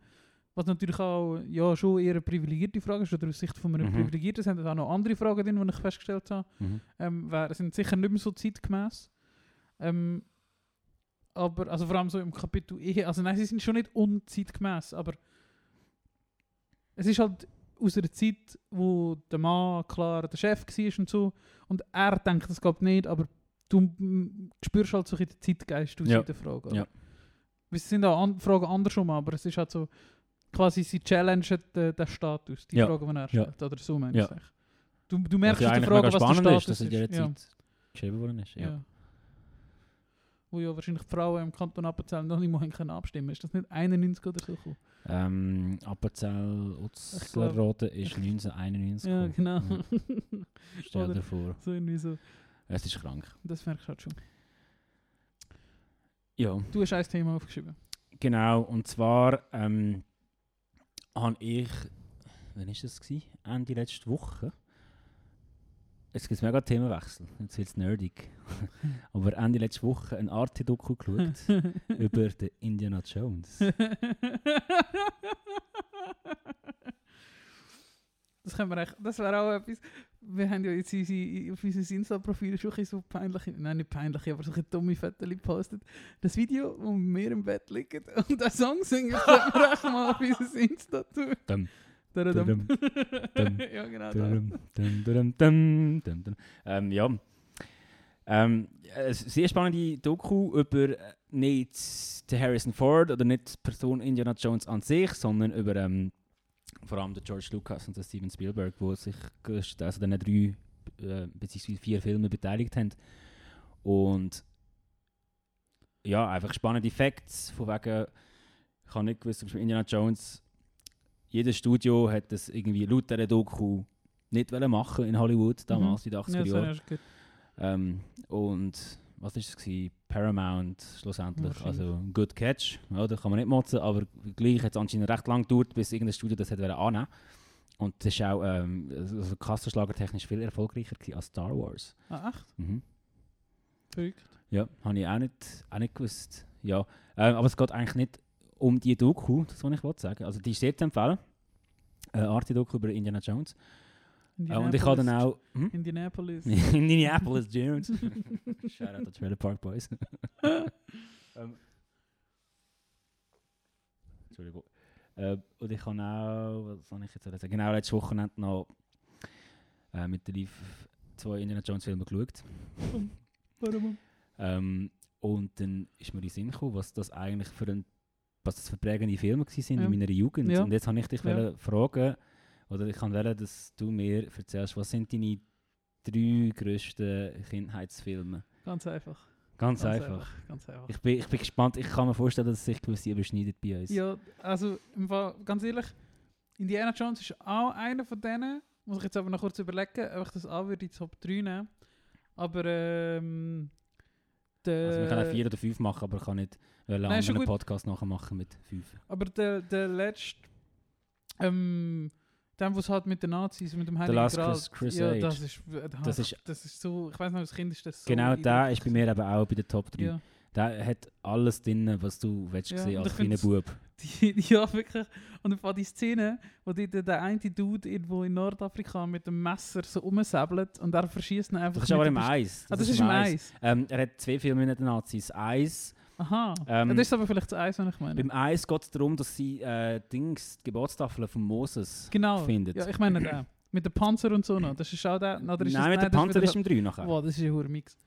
Was natürlich auch ja, schon eher eine privilegierte Frage ist, oder aus Sicht von einem Mhm. Privilegierten sind auch noch andere Fragen drin, die ich festgestellt habe. Mhm. Ähm, wär, sind sicher nicht mehr so zeitgemäß. Ähm, aber, also vor allem so im Kapitel Ehe, also nein, sie sind schon nicht unzeitgemäß, aber es ist halt aus einer Zeit, wo der Mann klar der Chef war und so, und er denkt, das geht nicht, aber du spürst halt so ein den Zeitgeist aus Ja. der Frage. Ja. Es sind auch an Fragen andersrum, aber es ist halt so, quasi sie challengen den, den Status, die Ja. Frage, die er Ja. stellt, oder so meine Ja. Du, du merkst ja der eigentlich Frage, was der spannend Status ist, dass in dieser Ja. Zeit geschrieben worden ist. Ja. Wo ja wahrscheinlich die Frauen im Kanton Appenzell noch nicht mal können abstimmen Ist das nicht 91 oder so? Ähm, Appenzell Utzlerrode ist 1991. Ja, genau. Ja. Stell dir vor. so irgendwie so. Es ist krank. Das merkst du halt schon. Ja, Du hast ein Thema aufgeschrieben. genau. Und zwar ähm, habe ich, wann war das? Gewesen? Ende letzte Woche. Jetzt gibt es mega Themenwechsel. Jetzt wird es nerdig. Aber Ende letzte Woche ein Arte-Doku geschaut über den Indiana Jones. Das, können wir echt, das wäre auch etwas. Wir haben ja jetzt unsere, auf unserem Insta-Profil schon so peinliche, nein nicht peinliche, aber so ein bisschen dumme Fotos gepostet. Das Video, wo wir im Bett liegen und den Song singen, das sollten wir echt mal auf unser Insta tun. Dum, dum, ja, genau. dum. Ähm, ja. Ähm, eine sehr spannende Doku über äh, nicht den Harrison Ford oder nicht die Person Indiana Jones an sich, sondern über ähm, vor allem den George Lucas und den Steven Spielberg, wo sich an diesen drei äh, bzw. vier Filmen beteiligt haben. Und ja, einfach spannende Facts, von wegen, ich habe nicht gewusst, zum Beispiel Indiana Jones, jedes Studio hat das irgendwie laut dieser Doku nicht wollen machen in Hollywood, damals in den 80er Ja, das Jahren. gehört. Ähm, und was war es? Gewesen? Paramount schlussendlich. Also ein good catch. Ja, da kann man nicht motzen, aber gleich hat es anscheinend recht lang gedauert, bis irgendein Studio das hat wollen annehmen Und das ist auch ähm, also kassenschlagertechnisch viel erfolgreicher als Star Wars. Ah, echt? Mhm. Verrückt. Ja, habe ich auch nicht, auch nicht gewusst. Ja, ähm, aber es geht eigentlich nicht um die Doku, das was ich wollte sagen. Also die ist sehr zu empfehlen. Äh, Arte-Doku über Indiana Jones. Äh, und ich habe dann auch... Hm? Indianapolis. Indianapolis Jones. Shout out to Trailer Park Boys. ähm, Entschuldigung. Äh, und ich habe auch, was soll ich jetzt sagen? Genau, letztes Wochenende noch äh, mit der Live zwei Indiana Jones Filme geschaut. Warum? Ähm, und dann ist mir in den Sinn gekommen, was das eigentlich für ein was das für prägende Filme sind Ja. in meiner Jugend. Ja. Und jetzt habe ich dich Ja. fragen, oder ich wollen, dass du mir erzählst, was sind deine drei grössten Kindheitsfilme? Ganz einfach. Ganz, einfach. Ganz einfach. Ich bin, ich bin gespannt, ich kann mir vorstellen, dass sich gewisse überschneidet bei uns. Ja, also im Fall, ganz ehrlich, Indiana Jones ist auch einer von denen. Muss ich jetzt aber noch kurz überlegen, ob ich das auch würde in die Top 3 nehmen. Aber ähm, der, Also wir können auch vier oder fünf machen, aber ich kann nicht einen Nein, anderen. Podcast nachher machen mit fünf. aber der, der letzte, ähm, der, was halt mit den Nazis, mit dem Heiligen Last Gral, Crus- Crusade. Ja, das ist, äh, Das ist- das ist so, ich weiß noch, als Kind ist das so genau der ist bei mir eben auch bei den Top 3. Ja, Der hat alles drin, was du willst Ja, sehen als kleiner Bub. die, ja, wirklich. Und dann die Szene, wo die, der, der eine Dude irgendwo in Nordafrika mit dem Messer so umsäbelt und er verschießt ihn einfach. Das ist aber im der Pist- Eis. Ah, das ist im Eis. Ähm, er hat zwei Filme den Nazis. Eis. Aha. Ähm, das ist aber vielleicht das Eis, was ich meine. Beim Eis geht es darum, dass sie äh, Dings, die Geburtstafeln von Moses genau. findet. Ja, ich meine den. Mit dem Panzer und so noch. Das ist auch der. Ist Nein, das, mit dem das Panzer wieder- ist im 3 nachher. Wow, das ist ein hoher Mix.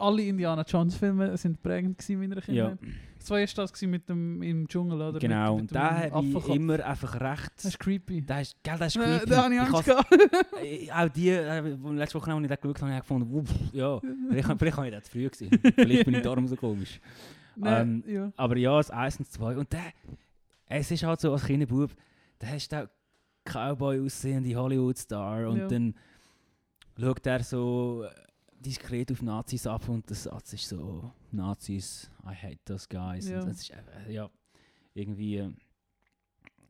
Alle Indiana Jones Filme sind prägend gewesen in meiner Ja, Kindheit. Das war erst das mit dem im Dschungel, oder? genau. Mit, Und mit da dem habe ich immer einfach recht. Das ist creepy. Da ist, gell, das ist Äh, creepy. da habe ich Ich Angst has- gehabt. äh, auch die, äh, letzte Woche, als ich den geschaut habe, habe ich gefunden, wupp, ja, vielleicht, vielleicht habe ich das zu früh gesehen. vielleicht bin ich darum so komisch. Nein, Ähm, ja. Aber ja, das 1 und 2. Und der, es ist halt so als Kinderbub, da hast du auch Cowboy aussehende Hollywood-Star und Ja. dann schaut er so äh, diskret auf Nazis ab und der Satz ist so, Nazis, I hate those guys. Ja. Und das ist, äh, ja, irgendwie äh,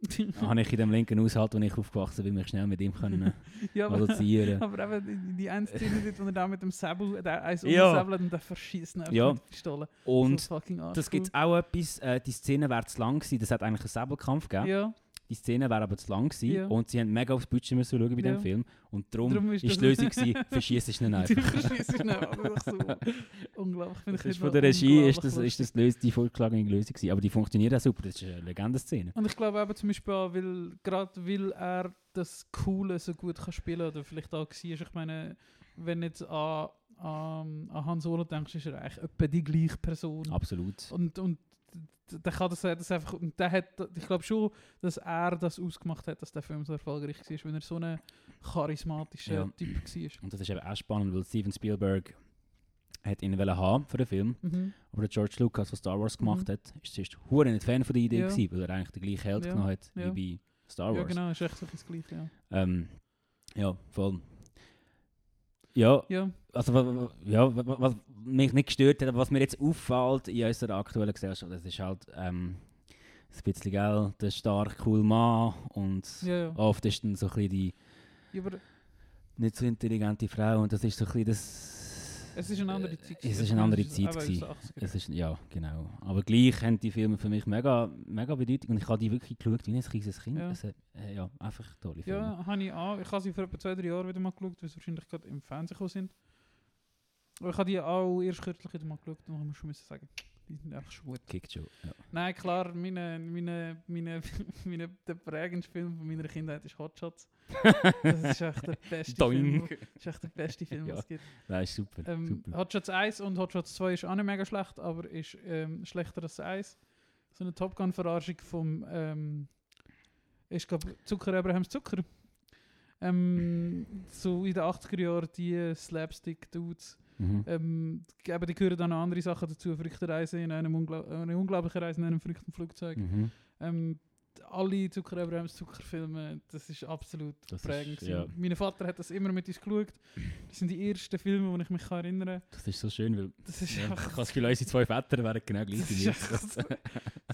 habe ich in dem linken Haushalt, wo ich aufgewachsen bin, mich schnell mit ihm können äh, ja, aber, assoziieren. aber eben die, die eine Szene, wo er da mit dem Säbel, der eins Ja. umsäbelt und der verschießt einfach Ja. mit. Und so das gibt auch etwas, äh, die Szene wäre zu lang gewesen, das hat eigentlich einen Säbelkampf gegeben. Ja, Die Szene wäre aber zu lang gewesen Ja. und sie haben mega aufs Budget müssen schauen bei Ja. dem Film und darum, Darum ist ist die Lösung gewesen, verschießt es nicht einfach. verschießt ihn einfach so. Unglaublich. Das nicht von der Regie ist das, ist das Lös die vorgeschlagene Lösung gewesen. aber die funktioniert auch super, das ist eine Legendenszene. Und ich glaube eben zum Beispiel auch, weil, gerade weil er das Coole so gut kann spielen oder vielleicht auch war, ich meine, wenn jetzt an, an, an Han Solo denkst, ist er eigentlich etwa die gleiche Person. Absolut. Und, und d- der kann das, das einfach, der hat, ich glaube schon, dass er das ausgemacht hat, dass der Film so erfolgreich war, weil er so ein charismatischer Ja. Typ war. Und das ist eben auch spannend, weil Steven Spielberg hat ihn wollen haben für den Film, Mhm. aber der George Lucas, der Star Wars gemacht Mhm. hat, ist zuerst hure nicht Fan von der Idee Ja. gewesen, weil er eigentlich den gleichen Held Ja. genommen hat Ja. wie bei Star Ja, Wars. genau, ist echt so das Gleiche, ja. Ähm, ja, voll. Ja, Ja, also ja, wa- wa- was mich nicht gestört hat, aber was mir jetzt auffällt in unserer aktuellen Gesellschaft, das ist halt ähm, ein bisschen gell, der stark cool Mann und ja, ja. oft ist dann so ein bisschen die ja nicht so intelligente Frau und das ist so ein bisschen das... es ist eine andere Zeit. Es ist eine andere Zeit aus gewesen. den 80er. Es ist, ja, genau. Aber gleich haben die Filme für mich mega, mega Bedeutung und ich habe die wirklich geschaut wie ein kleines Kind. Ja. Hat, äh, ja, einfach tolle Filme. Ja, habe ich auch. Ich habe sie vor etwa zwei, drei Jahren wieder mal geschaut, weil sie wahrscheinlich gerade im Fernsehen sind. Aber ich habe die auch erst kürzlich wieder mal geschaut und ich muss schon müssen sagen, die sind einfach schon gut. Kickt schon. Ja. Nein, klar, meine, meine, meine, meine, der prägendste Film von meiner Kindheit ist Hot Shots. Das ist echt der beste Film. Das ist echt der beste Film, Ja. was es gibt. Das ist super. Ähm, super. Hot Shots 1 und Hot Shots 2 ist auch nicht mega schlecht, aber ist ähm, schlechter als 1. So eine Top Gun-Verarschung vom, ähm, ich glaube, Zucker Abrahams Zucker. Ähm, so in den 80er Jahren die Slapstick-Dudes. Mhm. Ähm, eben, die gehören dann noch andere Sachen dazu. Verrückte Reise in einem unglaub eine unglaubliche Reise in einem Flugzeug. Mhm. Ähm, alle Zucker Abrahams Zuckerfilme, das ist absolut Das ist- prägend. gewesen. ja. Mein Vater hat das immer mit uns geschaut. Das sind die ersten Filme, die ich mich kann erinnern kann. Das ist so schön, weil Das ist ja, ich einfach... habe das Gefühl, unsere zwei Väter wären genau gleich wie ist wir.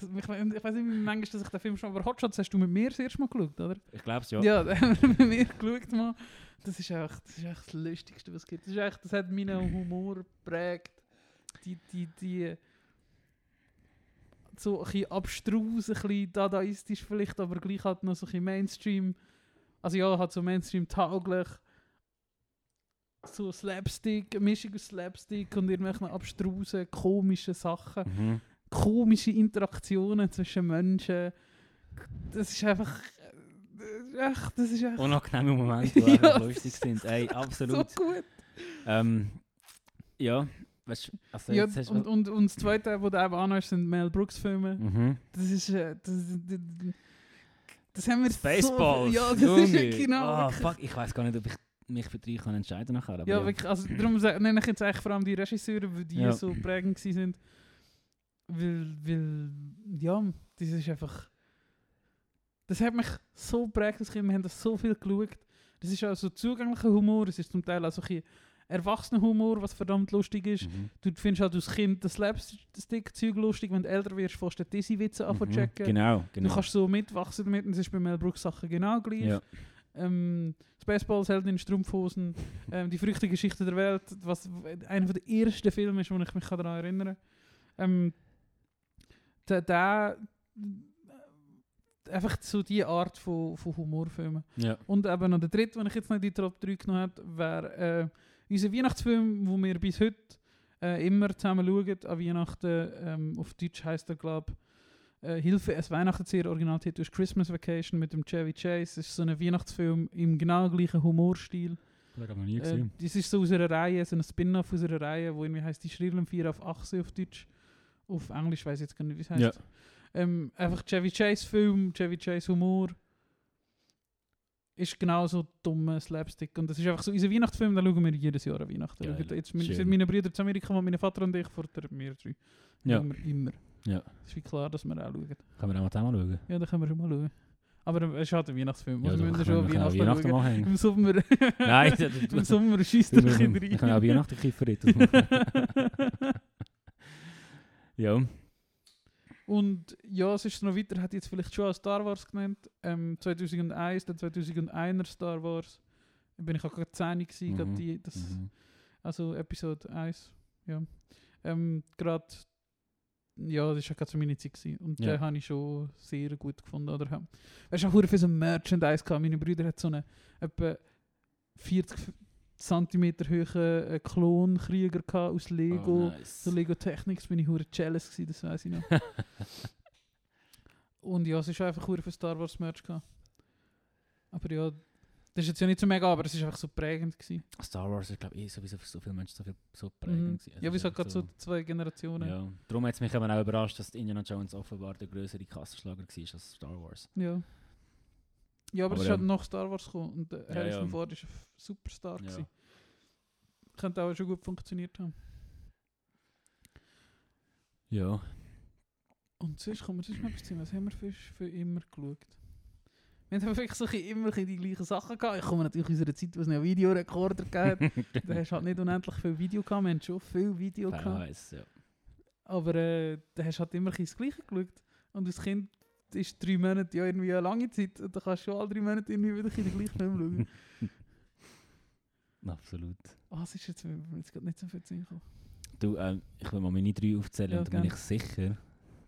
ich, ich weiß nicht, wie manchmal dass ich den Film schon... Aber Hot Shots hast du mit mir das erste Mal geschaut, oder? Ich glaube es ja. Ja, den haben wir mit mir geschaut mal. Das ist echt das, ist echt das Lustigste, was es gibt. Das, ist echt, das hat meinen Humor geprägt. Die, die, die... So ein bisschen abstrus, ein bisschen dadaistisch vielleicht, aber gleich halt noch so ein bisschen Mainstream. Also ja, halt so Mainstream-tauglich. So Slapstick, Mischung aus Slapstick und irgendwelchen abstrusen, komischen Sachen Mhm. komische Interaktionen zwischen Menschen. Das ist einfach. äh, Echt, das ist echt Unangenehme Momente, die Ja, lustig sind. Ey, absolut. so gut. Ähm, ja, weißt also Ja, jetzt hast und, und, und das zweite, was du eben anhörst, sind Mel Brooks-Filme. Mhm. Das ist. äh, Das, das, das haben wir Spaceballs. So, ja, das Junge. ist genau. Ah, wirklich. fuck, ich weiß gar nicht, ob ich mich für drei kann entscheiden nachher. Aber ja, wirklich. Also, darum nenne ich jetzt eigentlich vor allem die Regisseure, weil die Ja. so prägend sind. Weil, weil, ja, das ist einfach. Das hat mich so als Kind. Wir haben das so viel geschaut. Das ist auch so zugänglicher Humor. Es ist zum Teil auch so ein bisschen erwachsener Humor, was verdammt lustig ist. Mhm. Du findest halt als Kind das Slapstick-Zeug lustig. Wenn du älter wirst, fährst du die Dizzy-Witze an Mhm. checken. Genau, Du genau. kannst so mitwachsen damit. Und das ist bei Mel Brooks Sachen genau gleich. ja. Ähm, Spaceballs, Helden in Strumpfhosen, ähm, die verrückte Geschichte der Welt, was einer der ersten Filme ist, wo ich mich daran erinnere. Ähm, der, der, einfach so die Art von, von Humorfilmen. ja. Und eben noch der dritte, den ich jetzt noch in die Top 3 genommen habe, wäre äh, unser Weihnachtsfilm, wo wir bis heute äh, immer zusammen schauen, an Weihnachten. Ähm, auf Deutsch heisst er, glaube äh, Hilfe, es Weihnachten sehr Originaltitel ist Christmas Vacation mit dem Chevy Chase. Es ist so ein Weihnachtsfilm im genau gleichen Humorstil. Ich habe noch nie Äh, gesehen. das ist so aus einer Reihe, so ein Spin-off aus einer Reihe, wo irgendwie heißt die Schrillen 4 auf Achse auf Deutsch. Auf Englisch weiß ich jetzt gar nicht, wie es heißt. Ja. Ähm, einfach Chevy Chase Film, Chevy Chase Humor. Ist genauso dummer Slapstick. Und das ist einfach so unser Weihnachtsfilm, den schauen wir jedes Jahr an Weihnachten. Geil. Jetzt, Schön. sind meine Brüder zu Amerika und mein Vater und ich, vor der wir drei. Ja. Wir immer. Ja. Ist wie klar, dass wir auch schauen. Können wir auch mal schauen? Ja, dann können wir schon mal schauen. Aber es ist halt ein Weihnachtsfilm. Ja, also wir müssen schon Weihnachten, Weihnachten machen. Im Sommer, Nein, im Sommer schießt Wir er ein bisschen wir können auch rein. Weihnachten Kiffer machen. Ja. Und ja, es ist noch weiter, hat jetzt vielleicht schon Star Wars genannt. Ähm, 2001, der 2001er Star Wars. Da bin ich auch gerade 10 gewesen, gerade Mhm. die, das, Mhm. also Episode 1. Ja. Ähm, gerade, ja, das war gerade so meine Zeit gewesen. Und Ja. den habe ich schon sehr gut gefunden. Oder, weißt du, auch viel so Merchandise gehabt. Meine Brüder hat so einen etwa 40 cm hohen äh, Klonkrieger aus Lego. Oh, nice. So Lego Technics bin ich hure jealous gewesen, das weiß ich noch. Und ja, es ist einfach hure für Star Wars Merch gehabt. Aber ja, das ist jetzt ja nicht so mega, aber es ist einfach so prägend gewesen. Star Wars ist, glaube ich, eh sowieso für so viele Menschen so, viel, so Mhm. prägend. gewesen. Ja, Es wie gesagt, gerade einfach so zwei Generationen. Ja. Ja, darum hat es mich eben auch überrascht, dass Indiana Jones offenbar der größere Kassenschlager war als Star Wars. Ja, aber, es Aber ist ja. halt nach Star Wars gekommen und Ja, Harrison ja. Ford ist ein Superstar Ja. gewesen. Könnte auch schon gut funktioniert haben. Ja. Und sonst kommen wir sonst noch etwas. Was haben wir für, für immer geschaut? Wir haben wirklich so immer die gleichen Sachen gehabt. Ich komme natürlich aus einer Zeit, wo es einen Videorekorder gab. da hast du halt nicht unendlich viel Video gehabt. Wir haben schon viel Video gehabt. VHS, ja. Aber äh, da hast du halt immer das Gleiche geschaut. Und als Kind ist drei Monate ja irgendwie eine lange Zeit. Und dann kannst du schon alle drei Monate irgendwie wieder bisschen den gleichen Film schauen. Absolut. Ah, es ist jetzt, jetzt gerade nicht so viel zu gekommen. Du, ähm, ich will mal meine drei aufzählen Ja, und dann bin ich sicher,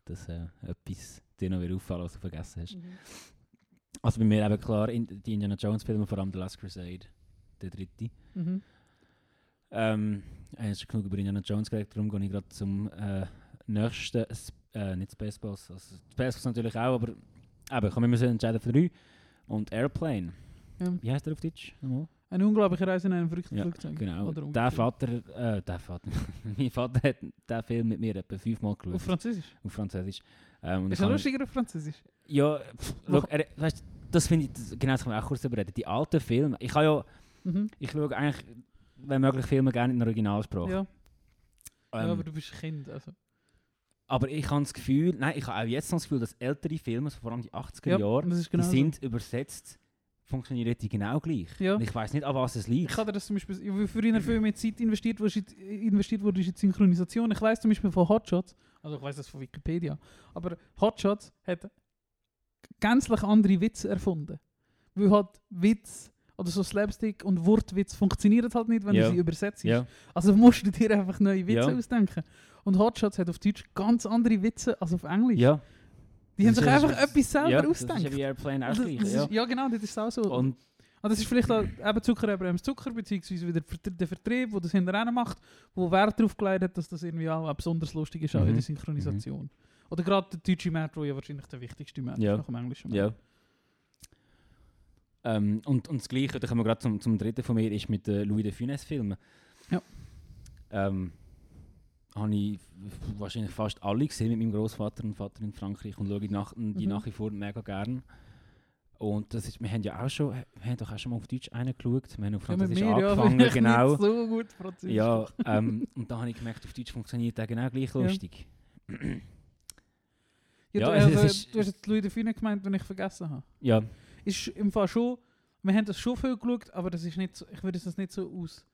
dass äh, etwas dir noch wieder auffallen, was du vergessen hast. Mhm. Also bei mir eben klar, in, die Indiana Jones Filme, vor allem The Last Crusade, der dritte. Mhm. Ähm, ich habe schon genug über Indiana Jones geredet, darum gehe ich gerade zum äh, nächsten, äh, nicht Spaceballs, also Spaceballs natürlich auch, aber eben, ich kann so entscheiden für drei. Und Airplane, Ja. wie heißt der auf Deutsch? Nochmal? Eine unglaubliche Reise in einem verrückten Ja, Flugzeug. Genau, der. Vater, äh, der Vater, mein Vater hat den Film mit mir etwa fünfmal geschaut, Auf Französisch. auf Französisch. Ähm, und Ist er lustiger auf Französisch? Ja, pff, schau, er, weißt, das finde ich, das, genau das kann man auch kurz darüber reden. Die alten Filme, ich kann ja, Mhm. ich schaue eigentlich, wenn möglich, Filme gerne in der Originalsprache. Ja. Ähm, ja, aber du bist ein Kind. Also. Aber ich habe das Gefühl, nein, ich habe auch jetzt noch das Gefühl, dass ältere Filme, so vor allem die 80er Ja, Jahre, genau die sind übersetzt, funktionieren die genau gleich. Ja. Und ich weiß nicht, an was es liegt. Ich hatte das zum Beispiel, wie früher viel mehr Zeit investiert wurde, investiert wurde ist in die Synchronisation. Ich weiß zum Beispiel von Hotshots, also ich weiß das von Wikipedia, aber Hotshots hat gänzlich andere Witze erfunden. Weil halt Witz oder so Slapstick und Wortwitz funktionieren halt nicht, wenn Ja. du sie übersetzt. ja, Also musst du dir einfach neue Witze Ja. ausdenken. Und Hotshots hat auf Deutsch ganz andere Witze als auf Englisch. ja. Die haben Das sich einfach etwas selber ja, das ausgedacht. ist ja wie Airplane auch Also, gleich. das Ja. ist, ja genau, das ist auch so. Und Ah, das ist vielleicht auch eben Zuckerbremse Zucker, beziehungsweise wieder der Vert- der Vertrieb, der das hinterher macht, wo Wert darauf gelegt hat, dass das irgendwie auch besonders lustig ist, auch in Mhm. der Synchronisation. Oder gerade der deutsche Markt, der ja wahrscheinlich der wichtigste Markt Ja. ist nach dem englischen Ja. Ähm, und, und das Gleiche, da kommen wir gerade zum, zum dritten von mir, ist mit den Louis de Funès-Filmen. Ja. Ähm, habe ich wahrscheinlich fast alle gesehen mit meinem Großvater und Vater in Frankreich und schaue die nach, die Mhm. nach wie vor mega gern. Und das ist, wir haben ja auch schon, wir haben doch auch schon mal auf Deutsch einen geschaut, wir haben auf Ja, Französisch mir, ja, angefangen, vielleicht genau. so gut Französisch. Ja, ähm, und da habe ich gemerkt, auf Deutsch funktioniert der genau gleich Ja. lustig. ja, ja, du, es- also, du hast jetzt Louis de Funès gemeint, den ich vergessen habe. Ja, Ist im Fall schon, wir haben das schon viel geschaut, aber das ist nicht so, ich würde das nicht so aus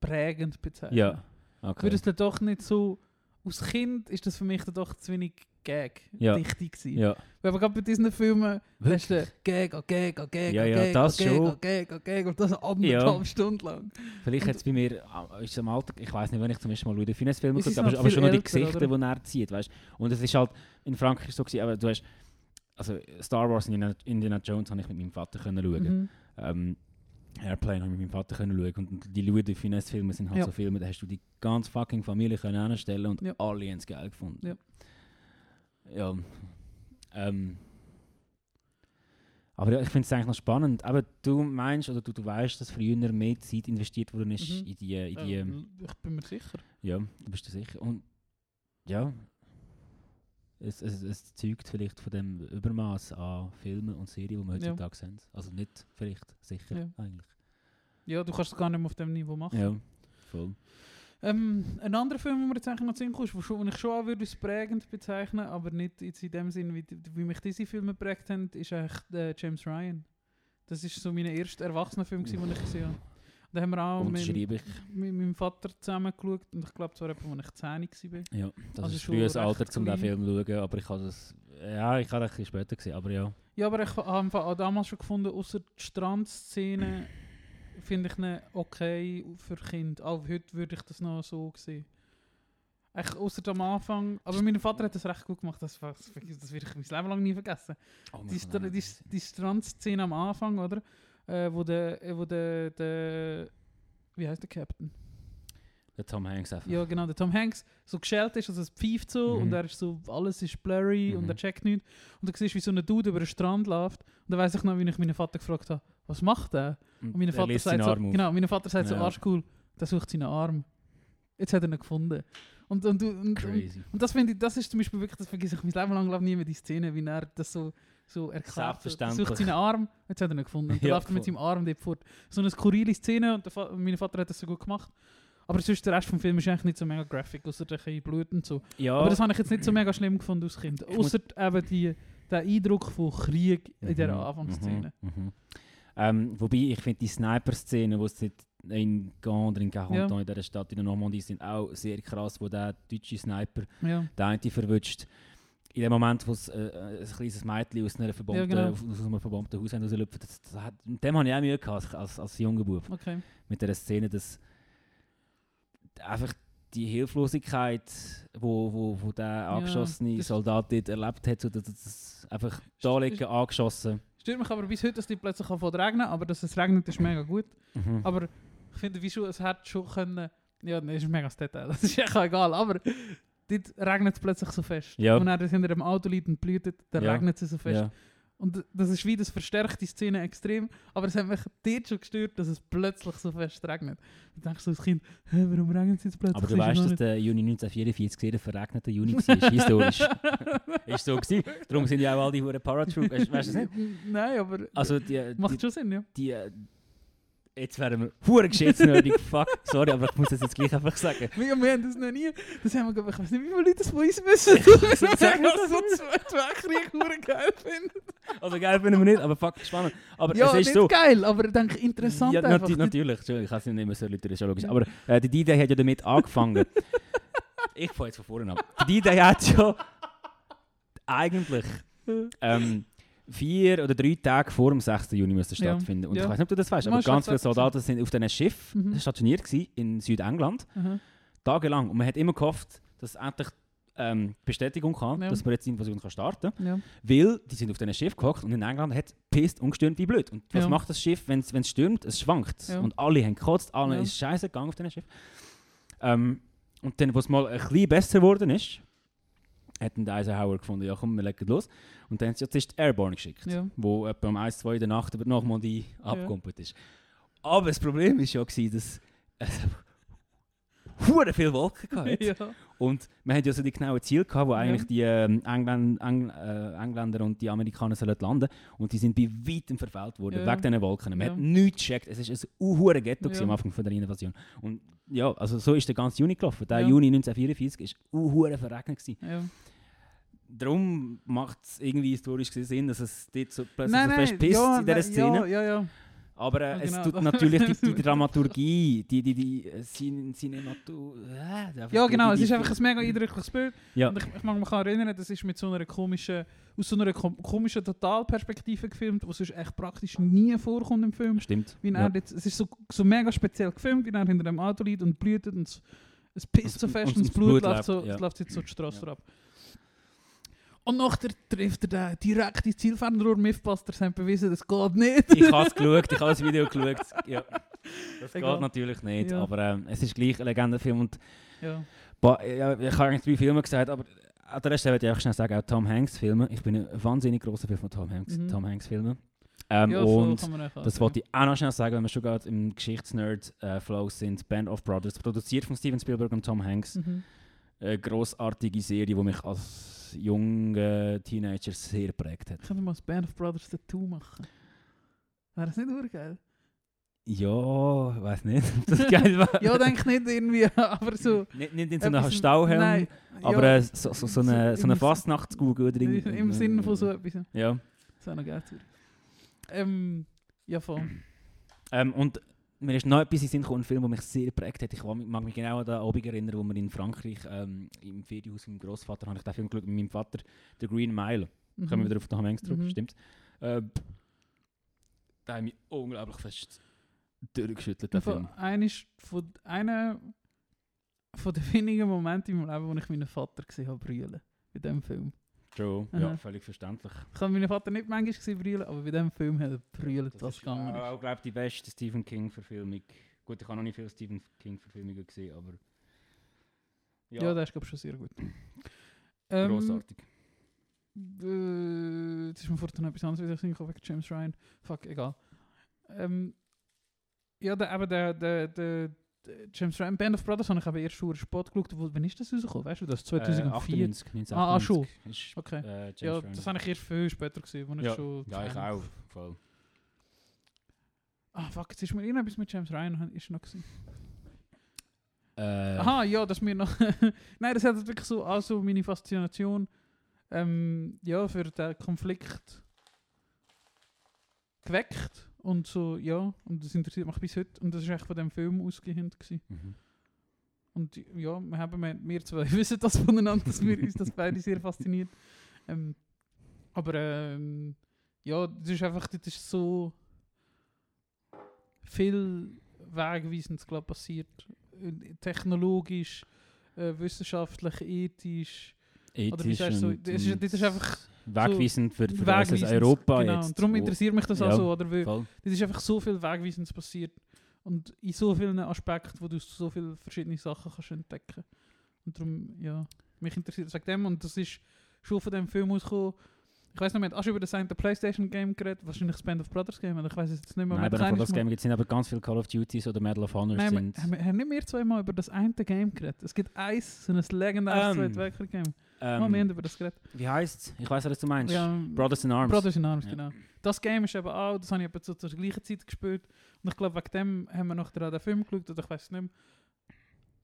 prägend bezeichnen. ja. Ich Okay. würde es dann doch nicht so, aus Kind ist das für mich dann doch zu wenig Gag Ja. dichtig gewesen. Ja. Aber gerade bei diesen Filmen hast du? Gag, oh Gag, oh Gag, Ja, oh ja, Gag, das oh Gag, schon. oh Gag, oh Gag und das anderthalb Stunden lang. Vielleicht jetzt bei mir, ah, ist es am Alter, ich weiß nicht, wenn ich zum ersten Mal Louis Funès Filme Es gucke, aber, aber schon noch die Gesichter, oder? die er zieht, weißt Und es ist halt, in Frankreich so gewesen, aber du hast, also Star Wars und Indiana, Jones habe ich mit meinem Vater können schauen. Mhm. Ähm, Airplane habe ich mit meinem Vater können schauen und die Louis de Funès Filme sind halt Ja. so Filme, da hast du die ganze fucking Familie können anstellen und Ja. alle haben es geil gefunden. Ja. Ja. Ähm, Aber ja, ich finde es eigentlich noch spannend. Aber du meinst, oder du, du weißt, dass früher mehr Zeit investiert worden ist Mhm. in die, in die Ja, ich bin mir sicher. ja, du bist dir sicher. Und ja, es, es, es zeugt vielleicht von dem Übermaß an Filmen und Serien, die wir Ja. heutzutage sehen. Also nicht vielleicht, sicher Ja. eigentlich. Ja, du kannst es gar nicht mehr auf dem Niveau machen. Ja, voll. Ähm, ein anderer Film, den mir jetzt eigentlich noch zu kommt, wo ich schon auch würde als prägend bezeichnen aber nicht jetzt in dem Sinn, wie, wie mich diese Filme geprägt haben, ist eigentlich äh, James Ryan. Das ist so mein erster Erwachsenenfilm, den ich gesehen habe. Da haben wir auch mit, mit meinem Vater zusammen geschaut und ich glaube, es war etwa, als ich 10 war. Ja, das Also ist frühes Alter, um den. Film zu schauen, aber ich habe das... Ja, ich habe das ein bisschen später gesehen, aber ja. Ja, aber ich habe auch damals schon gefunden, außer die Strandszene finde ich ihn okay für Kinder. Auch heute würde ich das noch so sehen. Echt, außer am Anfang. Aber mein Vater hat das recht gut gemacht. Das, das, das werde ich mein Leben lang nie vergessen. Oh, Die, Stra auch die, die Strandszene am Anfang, oder? Äh, wo der, äh, wo der, der, wie heißt der Captain? Der Tom Hanks einfach. Ja, genau, der Tom Hanks so geschält ist, also es pfeift so Mhm. und er ist so, alles ist blurry und Mhm. er checkt nichts. Und du siehst, wie so ein Dude über den Strand läuft. Und dann weiss ich noch, wie ich meinen Vater gefragt habe, was macht er? Und mein er Vater sagt so, genau, mein Vater sagt so, Ja. arschcool, der sucht seinen Arm. Jetzt hat er ihn gefunden. Und, und, und, und, und das finde ich, das ist zum Beispiel wirklich, das vergesse ich mein Leben lang glaub ich, nie mehr, die Szene, wie er das so, so erklärt. Er sucht seinen Arm, jetzt hat er ihn gefunden. Und Ja, läuft er mit seinem Arm dort fort. So eine skurrile Szene und der mein Vater hat das so gut gemacht. Aber sonst der Rest vom Film ist eigentlich nicht so mega graphic, außer ein Blut und so. Ja, Aber das habe ich jetzt nicht so mega schlimm gefunden als Kind. Außer eben die, der Eindruck von Krieg in dieser Mhm, Anfangsszene. Mhm, mhm. Ähm, wobei, ich finde die Sniper-Szene, wo es nicht in Gand oder in Carentan Ja. in dieser Stadt in der Normandie sind, auch sehr krass, wo der deutsche Sniper Ja. den einen verwünscht. In dem Moment, wo es äh, äh, ein kleines Mädchen aus, einer verbombten, Ja, genau. aus einem verbombten Haus rauslüpft, das, das hat, mit dem habe ich auch Mühe gehabt als, als, junger Bub. Okay. Mit dieser Szene, dass einfach die Hilflosigkeit, wo, wo, wo der angeschossene das- Soldat dort erlebt hat, so, dass das einfach da liegen, angeschossen. Stört mich aber bis heute, dass die plötzlich anfangen regnen, aber dass es regnet, ist mega gut. Mhm. Aber ich finde, wie schon, es hat schon können... Ja, nee, das ist mega das Detail, das ist echt egal, aber dort regnet es plötzlich so fest. Ja. Und er das hinter dem Auto liegt und blüht, dann Ja. regnet es so fest. ja. Und das ist wie, das verstärkt die Szene extrem, aber es hat mich dort schon gestört, dass es plötzlich so fest regnet. Ich denke so als Kind, warum regnet es jetzt plötzlich? Aber du weißt, dass der Juni 1944 sehr verregnete Juni war, historisch. ist so gewesen. Darum sind ja auch all die Paratrooper, weißt du das nicht? Nein, aber Also die, macht die, schon Sinn, ja. die jetzt wären wir hure geschätztnördig, fuck, sorry, aber ich muss das jetzt gleich einfach sagen. Wir, wir haben das noch nie. Das haben wir, glaub ich weiß nicht, wie viele Leute das von uns wissen. Sag Sag mir das das so zwei, zwei Krieg hure geil finden. Also geil finden wir nicht, aber fuck, spannend. Aber Ja, es ist nicht so. geil, aber ich denke interessant Ja, einfach. nati natürlich, ich kann es nicht mehr so logisch. Aber äh, die D-Day hat ja damit angefangen. ich fange jetzt von vorne an. Die D-Day hat ja eigentlich ähm, vier oder drei Tage vor dem 6. Juni müssen Ja. stattfinden. Und Ja. ich weiß nicht, ob du das weißt, aber ganz viele Soldaten sind auf diesem Schiff Mhm. stationiert gewesen, in Südengland, Aha. tagelang. Und man hat immer gehofft, dass endlich ähm, Bestätigung kam, Ja. dass man jetzt die Invasion kann starten kann. Ja. Weil die sind auf diesem Schiff gehockt und in England hat es gepisst und gestürmt wie blöd. Und was Ja. macht das Schiff, wenn es stürmt? Es schwankt. Ja. Und alle haben gekotzt, allen Ja. ist scheiße gegangen auf diesem Schiff. Ähm, und dann, wo es mal ein bisschen besser geworden ist, hat dann der Eisenhower gefunden, ja komm, wir legen los. Und dann haben sie jetzt die Airborne geschickt, Ja. wo etwa um 1, 2 in der Nacht über nochmal die abgekumpelt ist. Aber das Problem war ja, gewesen, dass es hure viele Wolken gab. ja. Und wir hatten ja so die genauen Ziele gehabt, wo Ja. eigentlich die ähm, Engländ, Eng, äh, Engländer und die Amerikaner sollen landen. Und die sind bei weitem verfehlt worden, Ja. wegen diesen Wolken. Man Ja. hat nichts gecheckt. Es war ein unhure Ghetto gewesen Ja. am Anfang von der Invasion. Und ja, also so ist der ganze Juni gelaufen. Der Ja. Juni 1944 war unhure verregnet. Gewesen. Darum macht es irgendwie historisch gesehen Sinn, dass es dort so plötzlich Nein, so fest pisst ja, in dieser Szene. Ja, ja, ja. Aber äh, Ja, es genau. tut natürlich die, die Dramaturgie, die, die, die äh, Cin Cinematur... Äh, einfach Ja, genau, es ist einfach ein mega eindrückliches Bild. Ja. Und ich, ich mag mich erinnern, das ist mit so einer komischen, aus so einer kom komischen Totalperspektive gefilmt, die sonst echt praktisch nie vorkommt im Film. Stimmt. Wie ja. jetzt, es ist so, so mega speziell gefilmt, wie er hinter dem Auto liegt und blutet und es, es pisst so Und- fest und und, das das Blut, Blut läuft, so, ja. läuft jetzt so die Straße Ja. ab. Und nachher trifft er den direkt ins Zielfernrohr. Mythbusters haben bewiesen, das geht nicht. ich habe es geschaut, ich habe das Video geschaut. Ja. Das Egal. geht natürlich nicht, Ja. aber ähm, es ist gleich ein Legendenfilm. Und, ja. ja, ich habe eigentlich drei Filme gesagt, aber an der Rest würde ich auch schnell sagen, auch Tom Hanks Filme. Ich bin ein wahnsinnig großer Fan von Tom Hanks, Mhm. Tom Hanks Filmen. Ähm, Ja, und das wollte ich auch noch schnell sagen, wenn wir schon gerade im Geschichtsnerd-Flow sind. Band of Brothers, produziert von Steven Spielberg und Tom Hanks. Mhm. Eine grossartige Serie, die mich als junger Teenager sehr geprägt hat. Ich könnte mal das Band of Brothers Tattoo machen. Wäre das nicht urgeil? Ja, weiß nicht, ob das geil war. ja, denke nicht irgendwie, aber so... Nicht, nicht in so einem Stauhelm, Nein, aber ja, äh, so, so, so eine, so eine im- Fastnachtskugel oder Im, irgend- im Sinne von so etwas. Ja. Das wäre noch geil. Ähm, ja, voll. Ähm, und mir ist noch etwas in Sinn gekommen, ein Film, der mich sehr geprägt hat. Ich mag mich genau an den Abend erinnern, wo wir in Frankreich ähm, im Ferienhaus mit meinem Großvater habe ich den Film geschaut mit meinem Vater, The Green Mile. Mhm. Kommen wir wieder auf den Hanks zurück, Mhm. stimmt. Ähm, da hat mich unglaublich fest durchgeschüttelt, der Film. Einer von, einer von den wenigen Momenten in meinem Leben, wo ich meinen Vater gesehen habe brüllen. Bei diesem Film. True, ja, Aha. völlig verständlich. Ich habe meinen Vater nicht manchmal brüllen, aber bei diesem Film hat er brüllt, Das was gegangen ist. glaube die beste Stephen King-Verfilmung. Gut, ich habe noch nicht viele Stephen King-Verfilmungen gesehen, aber... Ja, der ist glaube ich schon sehr gut. Ähm, grossartig. Äh, jetzt ist mir vorhin etwas anderes wieder gesehen, wegen James Ryan. Fuck, egal. Ähm, ja, der, aber der, der, der, der James Ryan, Band of Brothers, habe ich aber erst schon Sport geschaut. Wo, wann ist das rausgekommen? Weißt du, das 2004? Äh, 98, 1998. Ah, ah, schon. Ist, Okay. äh, ja, Ryan. das habe ich erst viel später gesehen, wo ich ja. schon... Ja, ich auch. Voll. Ah, fuck, jetzt ist mir irgendetwas mit James Ryan ist noch gewesen. Äh, Aha, ja, das mir noch... Nein, das hat wirklich so also meine Faszination ähm, ja, für den Konflikt geweckt. Und so, ja, und das interessiert mich bis heute. Und das war echt von dem Film ausgehend. Gewesen. Mhm. Und ja, wir, haben, wir, zwei wissen das voneinander, dass wir uns das beide sehr fasziniert. Ähm, aber ähm, ja, das ist einfach, das ist so viel Wegweisendes glaub, passiert. Technologisch, äh, wissenschaftlich, ethisch. Oder wie Ethisch sagst du so, und, das ist, das ist einfach wegweisend für, für wegweisend. Europa genau. jetzt. Und darum interessiert mich das ja, auch so, oder? Weil Voll. es ist einfach so viel Wegweisendes passiert. Und in so vielen Aspekten, wo du so viele verschiedene Sachen kannst entdecken. Und darum, ja, mich interessiert das wegen dem. Und das ist schon von dem Film ausgekommen. Ich weiß noch, wir haben auch über das eine Playstation Game geredet, wahrscheinlich das Band of Brothers Game, aber ich weiß es jetzt nicht mehr. Nein, Wir aber haben von das keines Mal- Game gibt es aber ganz viele Call of Duties oder Medal of Honor sind. haben, wir- haben nicht mehr zweimal über das eine Game geredet. Es gibt eins, so ein legendäres Ähm, Zweite Weltkrieg-Game. Ähm, oh, wir haben über das geredet. wie heisst es? Ich weiß, was du meinst. Ja, Brothers in Arms. Brothers in Arms, Ja. genau. Das Game ist eben auch, das habe ich etwa zu zur gleichen Zeit gespielt. Und ich glaube, wegen dem haben wir auch den Film geschaut, oder ich weiß es nicht mehr.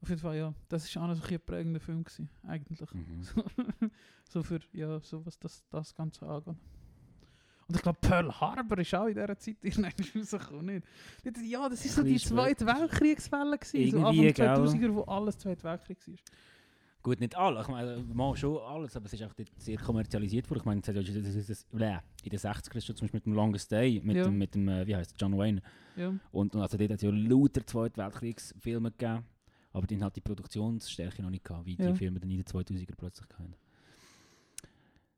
Auf jeden Fall, ja, das war auch noch so ein prägender Film, gewesen, eigentlich. Mhm. so für, ja, so was das, das Ganze angeht. Und ich glaube, Pearl Harbor ist auch in dieser Zeit irgendwann rausgekommen, nicht? Ja, das ist so die Zweite Weltkriegswelle gewesen, so Anfang gell? 2000er, wo alles Zweite Weltkrieg war. Gut, nicht alle. Ich meine, mal schon alles, aber es ist auch sehr kommerzialisiert worden. Ich meine, in den 60ern ist schon zum Beispiel mit dem Longest Day, mit Ja. dem, mit dem äh, wie heißt John Wayne. Ja. Und, und also dort hat es ja lauter Zweite Weltkriegsfilme gegeben, aber die hat die Produktionsstärke noch nicht gehabt, wie Ja. die Filme dann in den 2000er plötzlich hatten.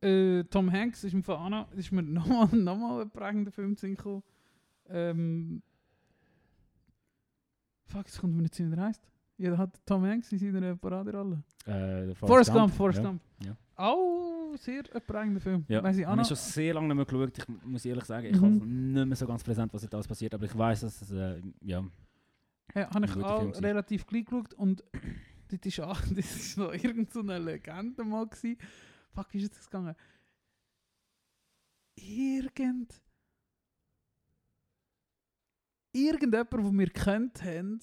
Äh, Tom Hanks ist, im Fall ist mir nochmal noch mal ein prägender Film zu gekommen. Ähm, fuck, jetzt kommt mir nicht zu, wie er heisst. Ja, da hat Tom Hanks in seiner Paraderolle. Äh, Forrest Gump, Forrest. Gump. Ja. Auch sehr ein prägender Film. Ja, Weiss ich habe schon sehr lange nicht mehr geschaut. Ich muss ehrlich sagen, ich Mhm. habe nicht mehr so ganz präsent, was jetzt alles passiert, aber ich weiß, dass es, äh, ja, Ja, habe ich auch relativ gleich geschaut und das ist, auch, das ist noch irgend so Legende mal gewesen. Fuck, wie ist das gegangen? Irgend... Irgendjemand, den wir kennt haben,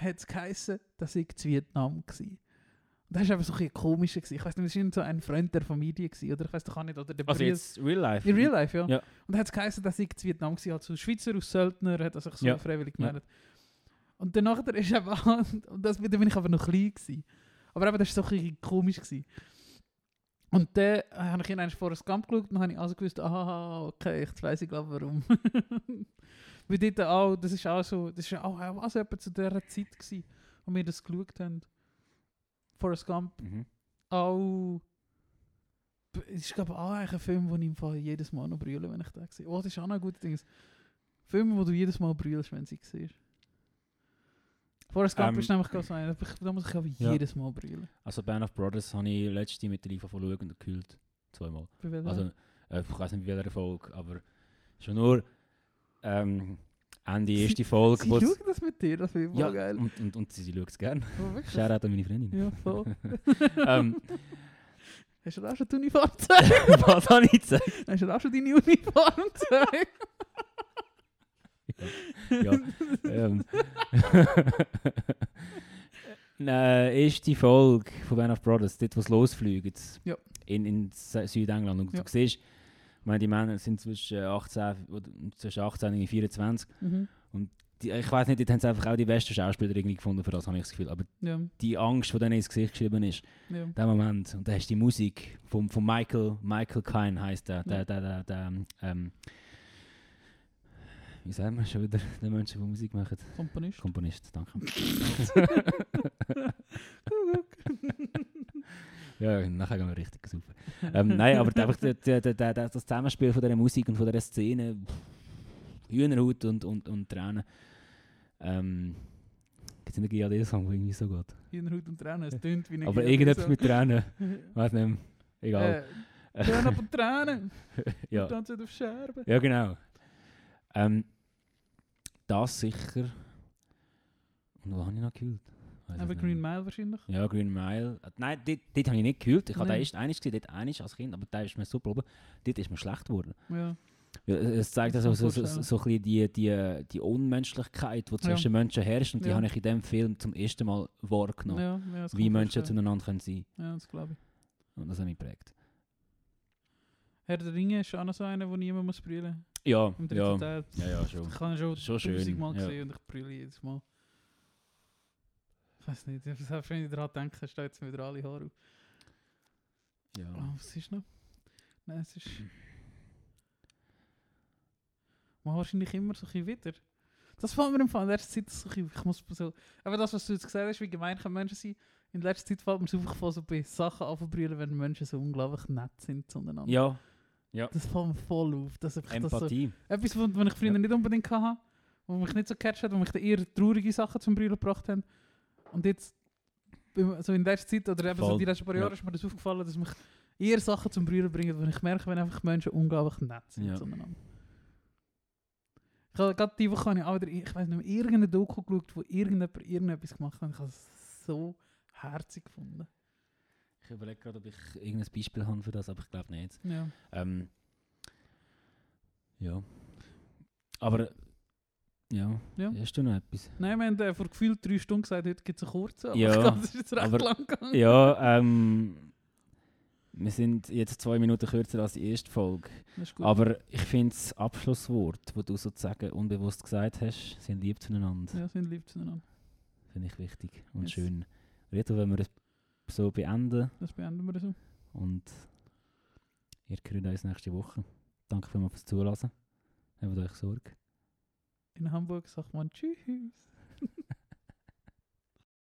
hat es geheissen, dass ich zu Vietnam war. Und das war einfach so ein bisschen komisch. gewesen. Ich weiß nicht, das war so ein Freund der Familie gewesen, oder ich weiß doch auch nicht, oder der also jetzt Real Life. in Real Life, ja. Ja. Und da hat es geheißen, dass ich zu Vietnam war, also Schweizer aus Söldner, hat er sich so Ja. freiwillig Ja. gemeldet. Und danach ist eben und das, da bin ich aber noch klein gewesen. Aber eben, das war so ein bisschen komisch gewesen. Und dann äh, habe ich ihn vor Gump geschaut und habe ich also gewusst, aha, okay, jetzt weiss ich glaube warum. Weil dort auch, das ist auch so, das ist auch, auch also etwa zu dieser Zeit gewesen, wo wir das geschaut haben. Forrest Gump Mhm. auch. Ist, glaube ich, auch ein Film, wo ich im Fall jedes Mal noch brülle, wenn ich den sehe. Oh, das ist auch noch ein guter Ding. Filme, wo du jedes Mal brüllst, wenn sie siehst. Forrest Gump Ähm, ist nämlich gerade so einer, da da muss ich aber Ja. jedes Mal brüllen. Also Band of Brothers habe ich letzte mit der Liva von schauen und gekühlt. Zweimal. Also, äh, ich weiß nicht, wie welcher Erfolg, aber Schon nur ähm, Ende erste Folge. Sie schauen das mit dir, das finde ich ja, geil. und, und, und sie, sie schaut es gerne. Oh? Shoutout an meine Freundin. Ja, voll. ähm, Hast du auch schon die Uniform gezeigt? was habe ich gesagt? Hast du auch schon deine Uniform gezeigt? Ja. ähm. Nein, erste Folge von Band of Brothers, dort, wo es losfliegt. Ja. In, in Sü- Südengland. Und Ja. du siehst, meine, die Männer sind zwischen 18, oder zwischen 18 und 24. Mhm. Die, ich weiß nicht, dort haben einfach auch die besten Schauspieler irgendwie gefunden, für das habe ich das Gefühl. Aber Ja, die Angst, die denen ins Gesicht geschrieben ist, ja. der Moment. Und da hast du die Musik von, von Michael, Michael Kine heißt der, der, der, der, der ähm, wie sagen wir schon wieder, der Menschen, die Musik machen? Komponist. Komponist, danke. ja, nachher gehen wir richtig super. ähm, nein, aber einfach das Zusammenspiel von dieser Musik und von dieser Szene, pff, Hühnerhaut und, und, und Tränen. Ähm, Gibt es einen GAD-Song, der irgendwie so geht? Hühnerhaut und Tränen, es tönt wie eine Aber irgendetwas mit Tränen, weiß nicht mehr. Egal. Äh, Tränen von Tränen. ja. Und tanzen auf Scherben. ja, genau. Ähm, das sicher. Und wo habe ich noch gehüllt? Aber Green. Mile wahrscheinlich. Ja, Green Mile. Äh, Nein, dort, dort habe ich nicht gehüllt. Ich habe den erst einig gesehen, dort einig als Kind, aber der ist mir so geblieben. Dort ist mir schlecht geworden. Ja. Ja, es zeigt also so, so, so, so ein bisschen die, die, die Unmenschlichkeit, die Ja. zwischen Menschen herrscht. Und die Ja. habe ich in diesem Film zum ersten Mal wahrgenommen. Ja, ja, Wie Menschen zueinander können sein Ja, das glaube ich. Und das hat mich geprägt. Herr der Ringe ist auch noch so einer, wo niemand muss brüllen. Ja, Im ja, Teil. ja, ja, schon. Ich habe ihn schon, Schon tausendmal ja. gesehen und ich brülle jedes Mal. Ich weiß nicht, selbst wenn ich daran denke, steht es mir wieder alle Haare auf. Ja. Oh, was ist noch? Nein, es ist... Man wahrscheinlich immer so ein bisschen wieder. Das fällt mir im Fall in letzter Zeit so ein bisschen, ich muss so... Aber das, was du jetzt gesagt hast, wie gemein können Menschen sein, in letzter Zeit fällt mir so einfach voll so bei Sachen anverbrüllen, wenn Menschen so unglaublich nett sind zueinander. Ja, Das fällt mir voll auf. Dass einfach das so, Empathie. etwas, was was ich früher Ja. nicht unbedingt hatte, wo mich nicht so gecatcht hat, wo mich eher traurige Sachen zum Brüllen gebracht haben. Und jetzt, beim- so in letzter Zeit, oder eben so die letzten paar Jahre, Ja. ist mir das aufgefallen, dass mich eher Sachen zum Brüllen bringen, wo ich merke, wenn einfach Menschen unglaublich nett sind Ja. zueinander. Ich habe gerade die Woche habe ich auch wieder, ich weiß nicht mehr, irgendeine Doku geschaut, wo irgendjemand irgendetwas gemacht hat. Ich habe es so herzig gefunden. Ich überlege gerade, ob ich irgendein Beispiel habe für das, aber ich glaube nicht. Ja. Ähm, ja. Aber, ja. Ja. Hast du noch etwas? Nein, wir haben äh, vor gefühlt drei Stunden gesagt, heute gibt es einen kurzen, aber Ja, ich glaube, das ist jetzt recht aber- lang gegangen. Ja, ähm, wir sind jetzt zwei Minuten kürzer als die erste Folge. Aber ich finde das Abschlusswort, das du sozusagen unbewusst gesagt hast, sind lieb zueinander. ja, sind lieb zueinander. Finde ich wichtig und Yes. schön. Rito, wenn wir es so beenden Das beenden wir so. und ihr hört uns nächste Woche. Danke vielmals fürs Zulassen. Habt euch Sorge. In Hamburg sagt man Tschüss.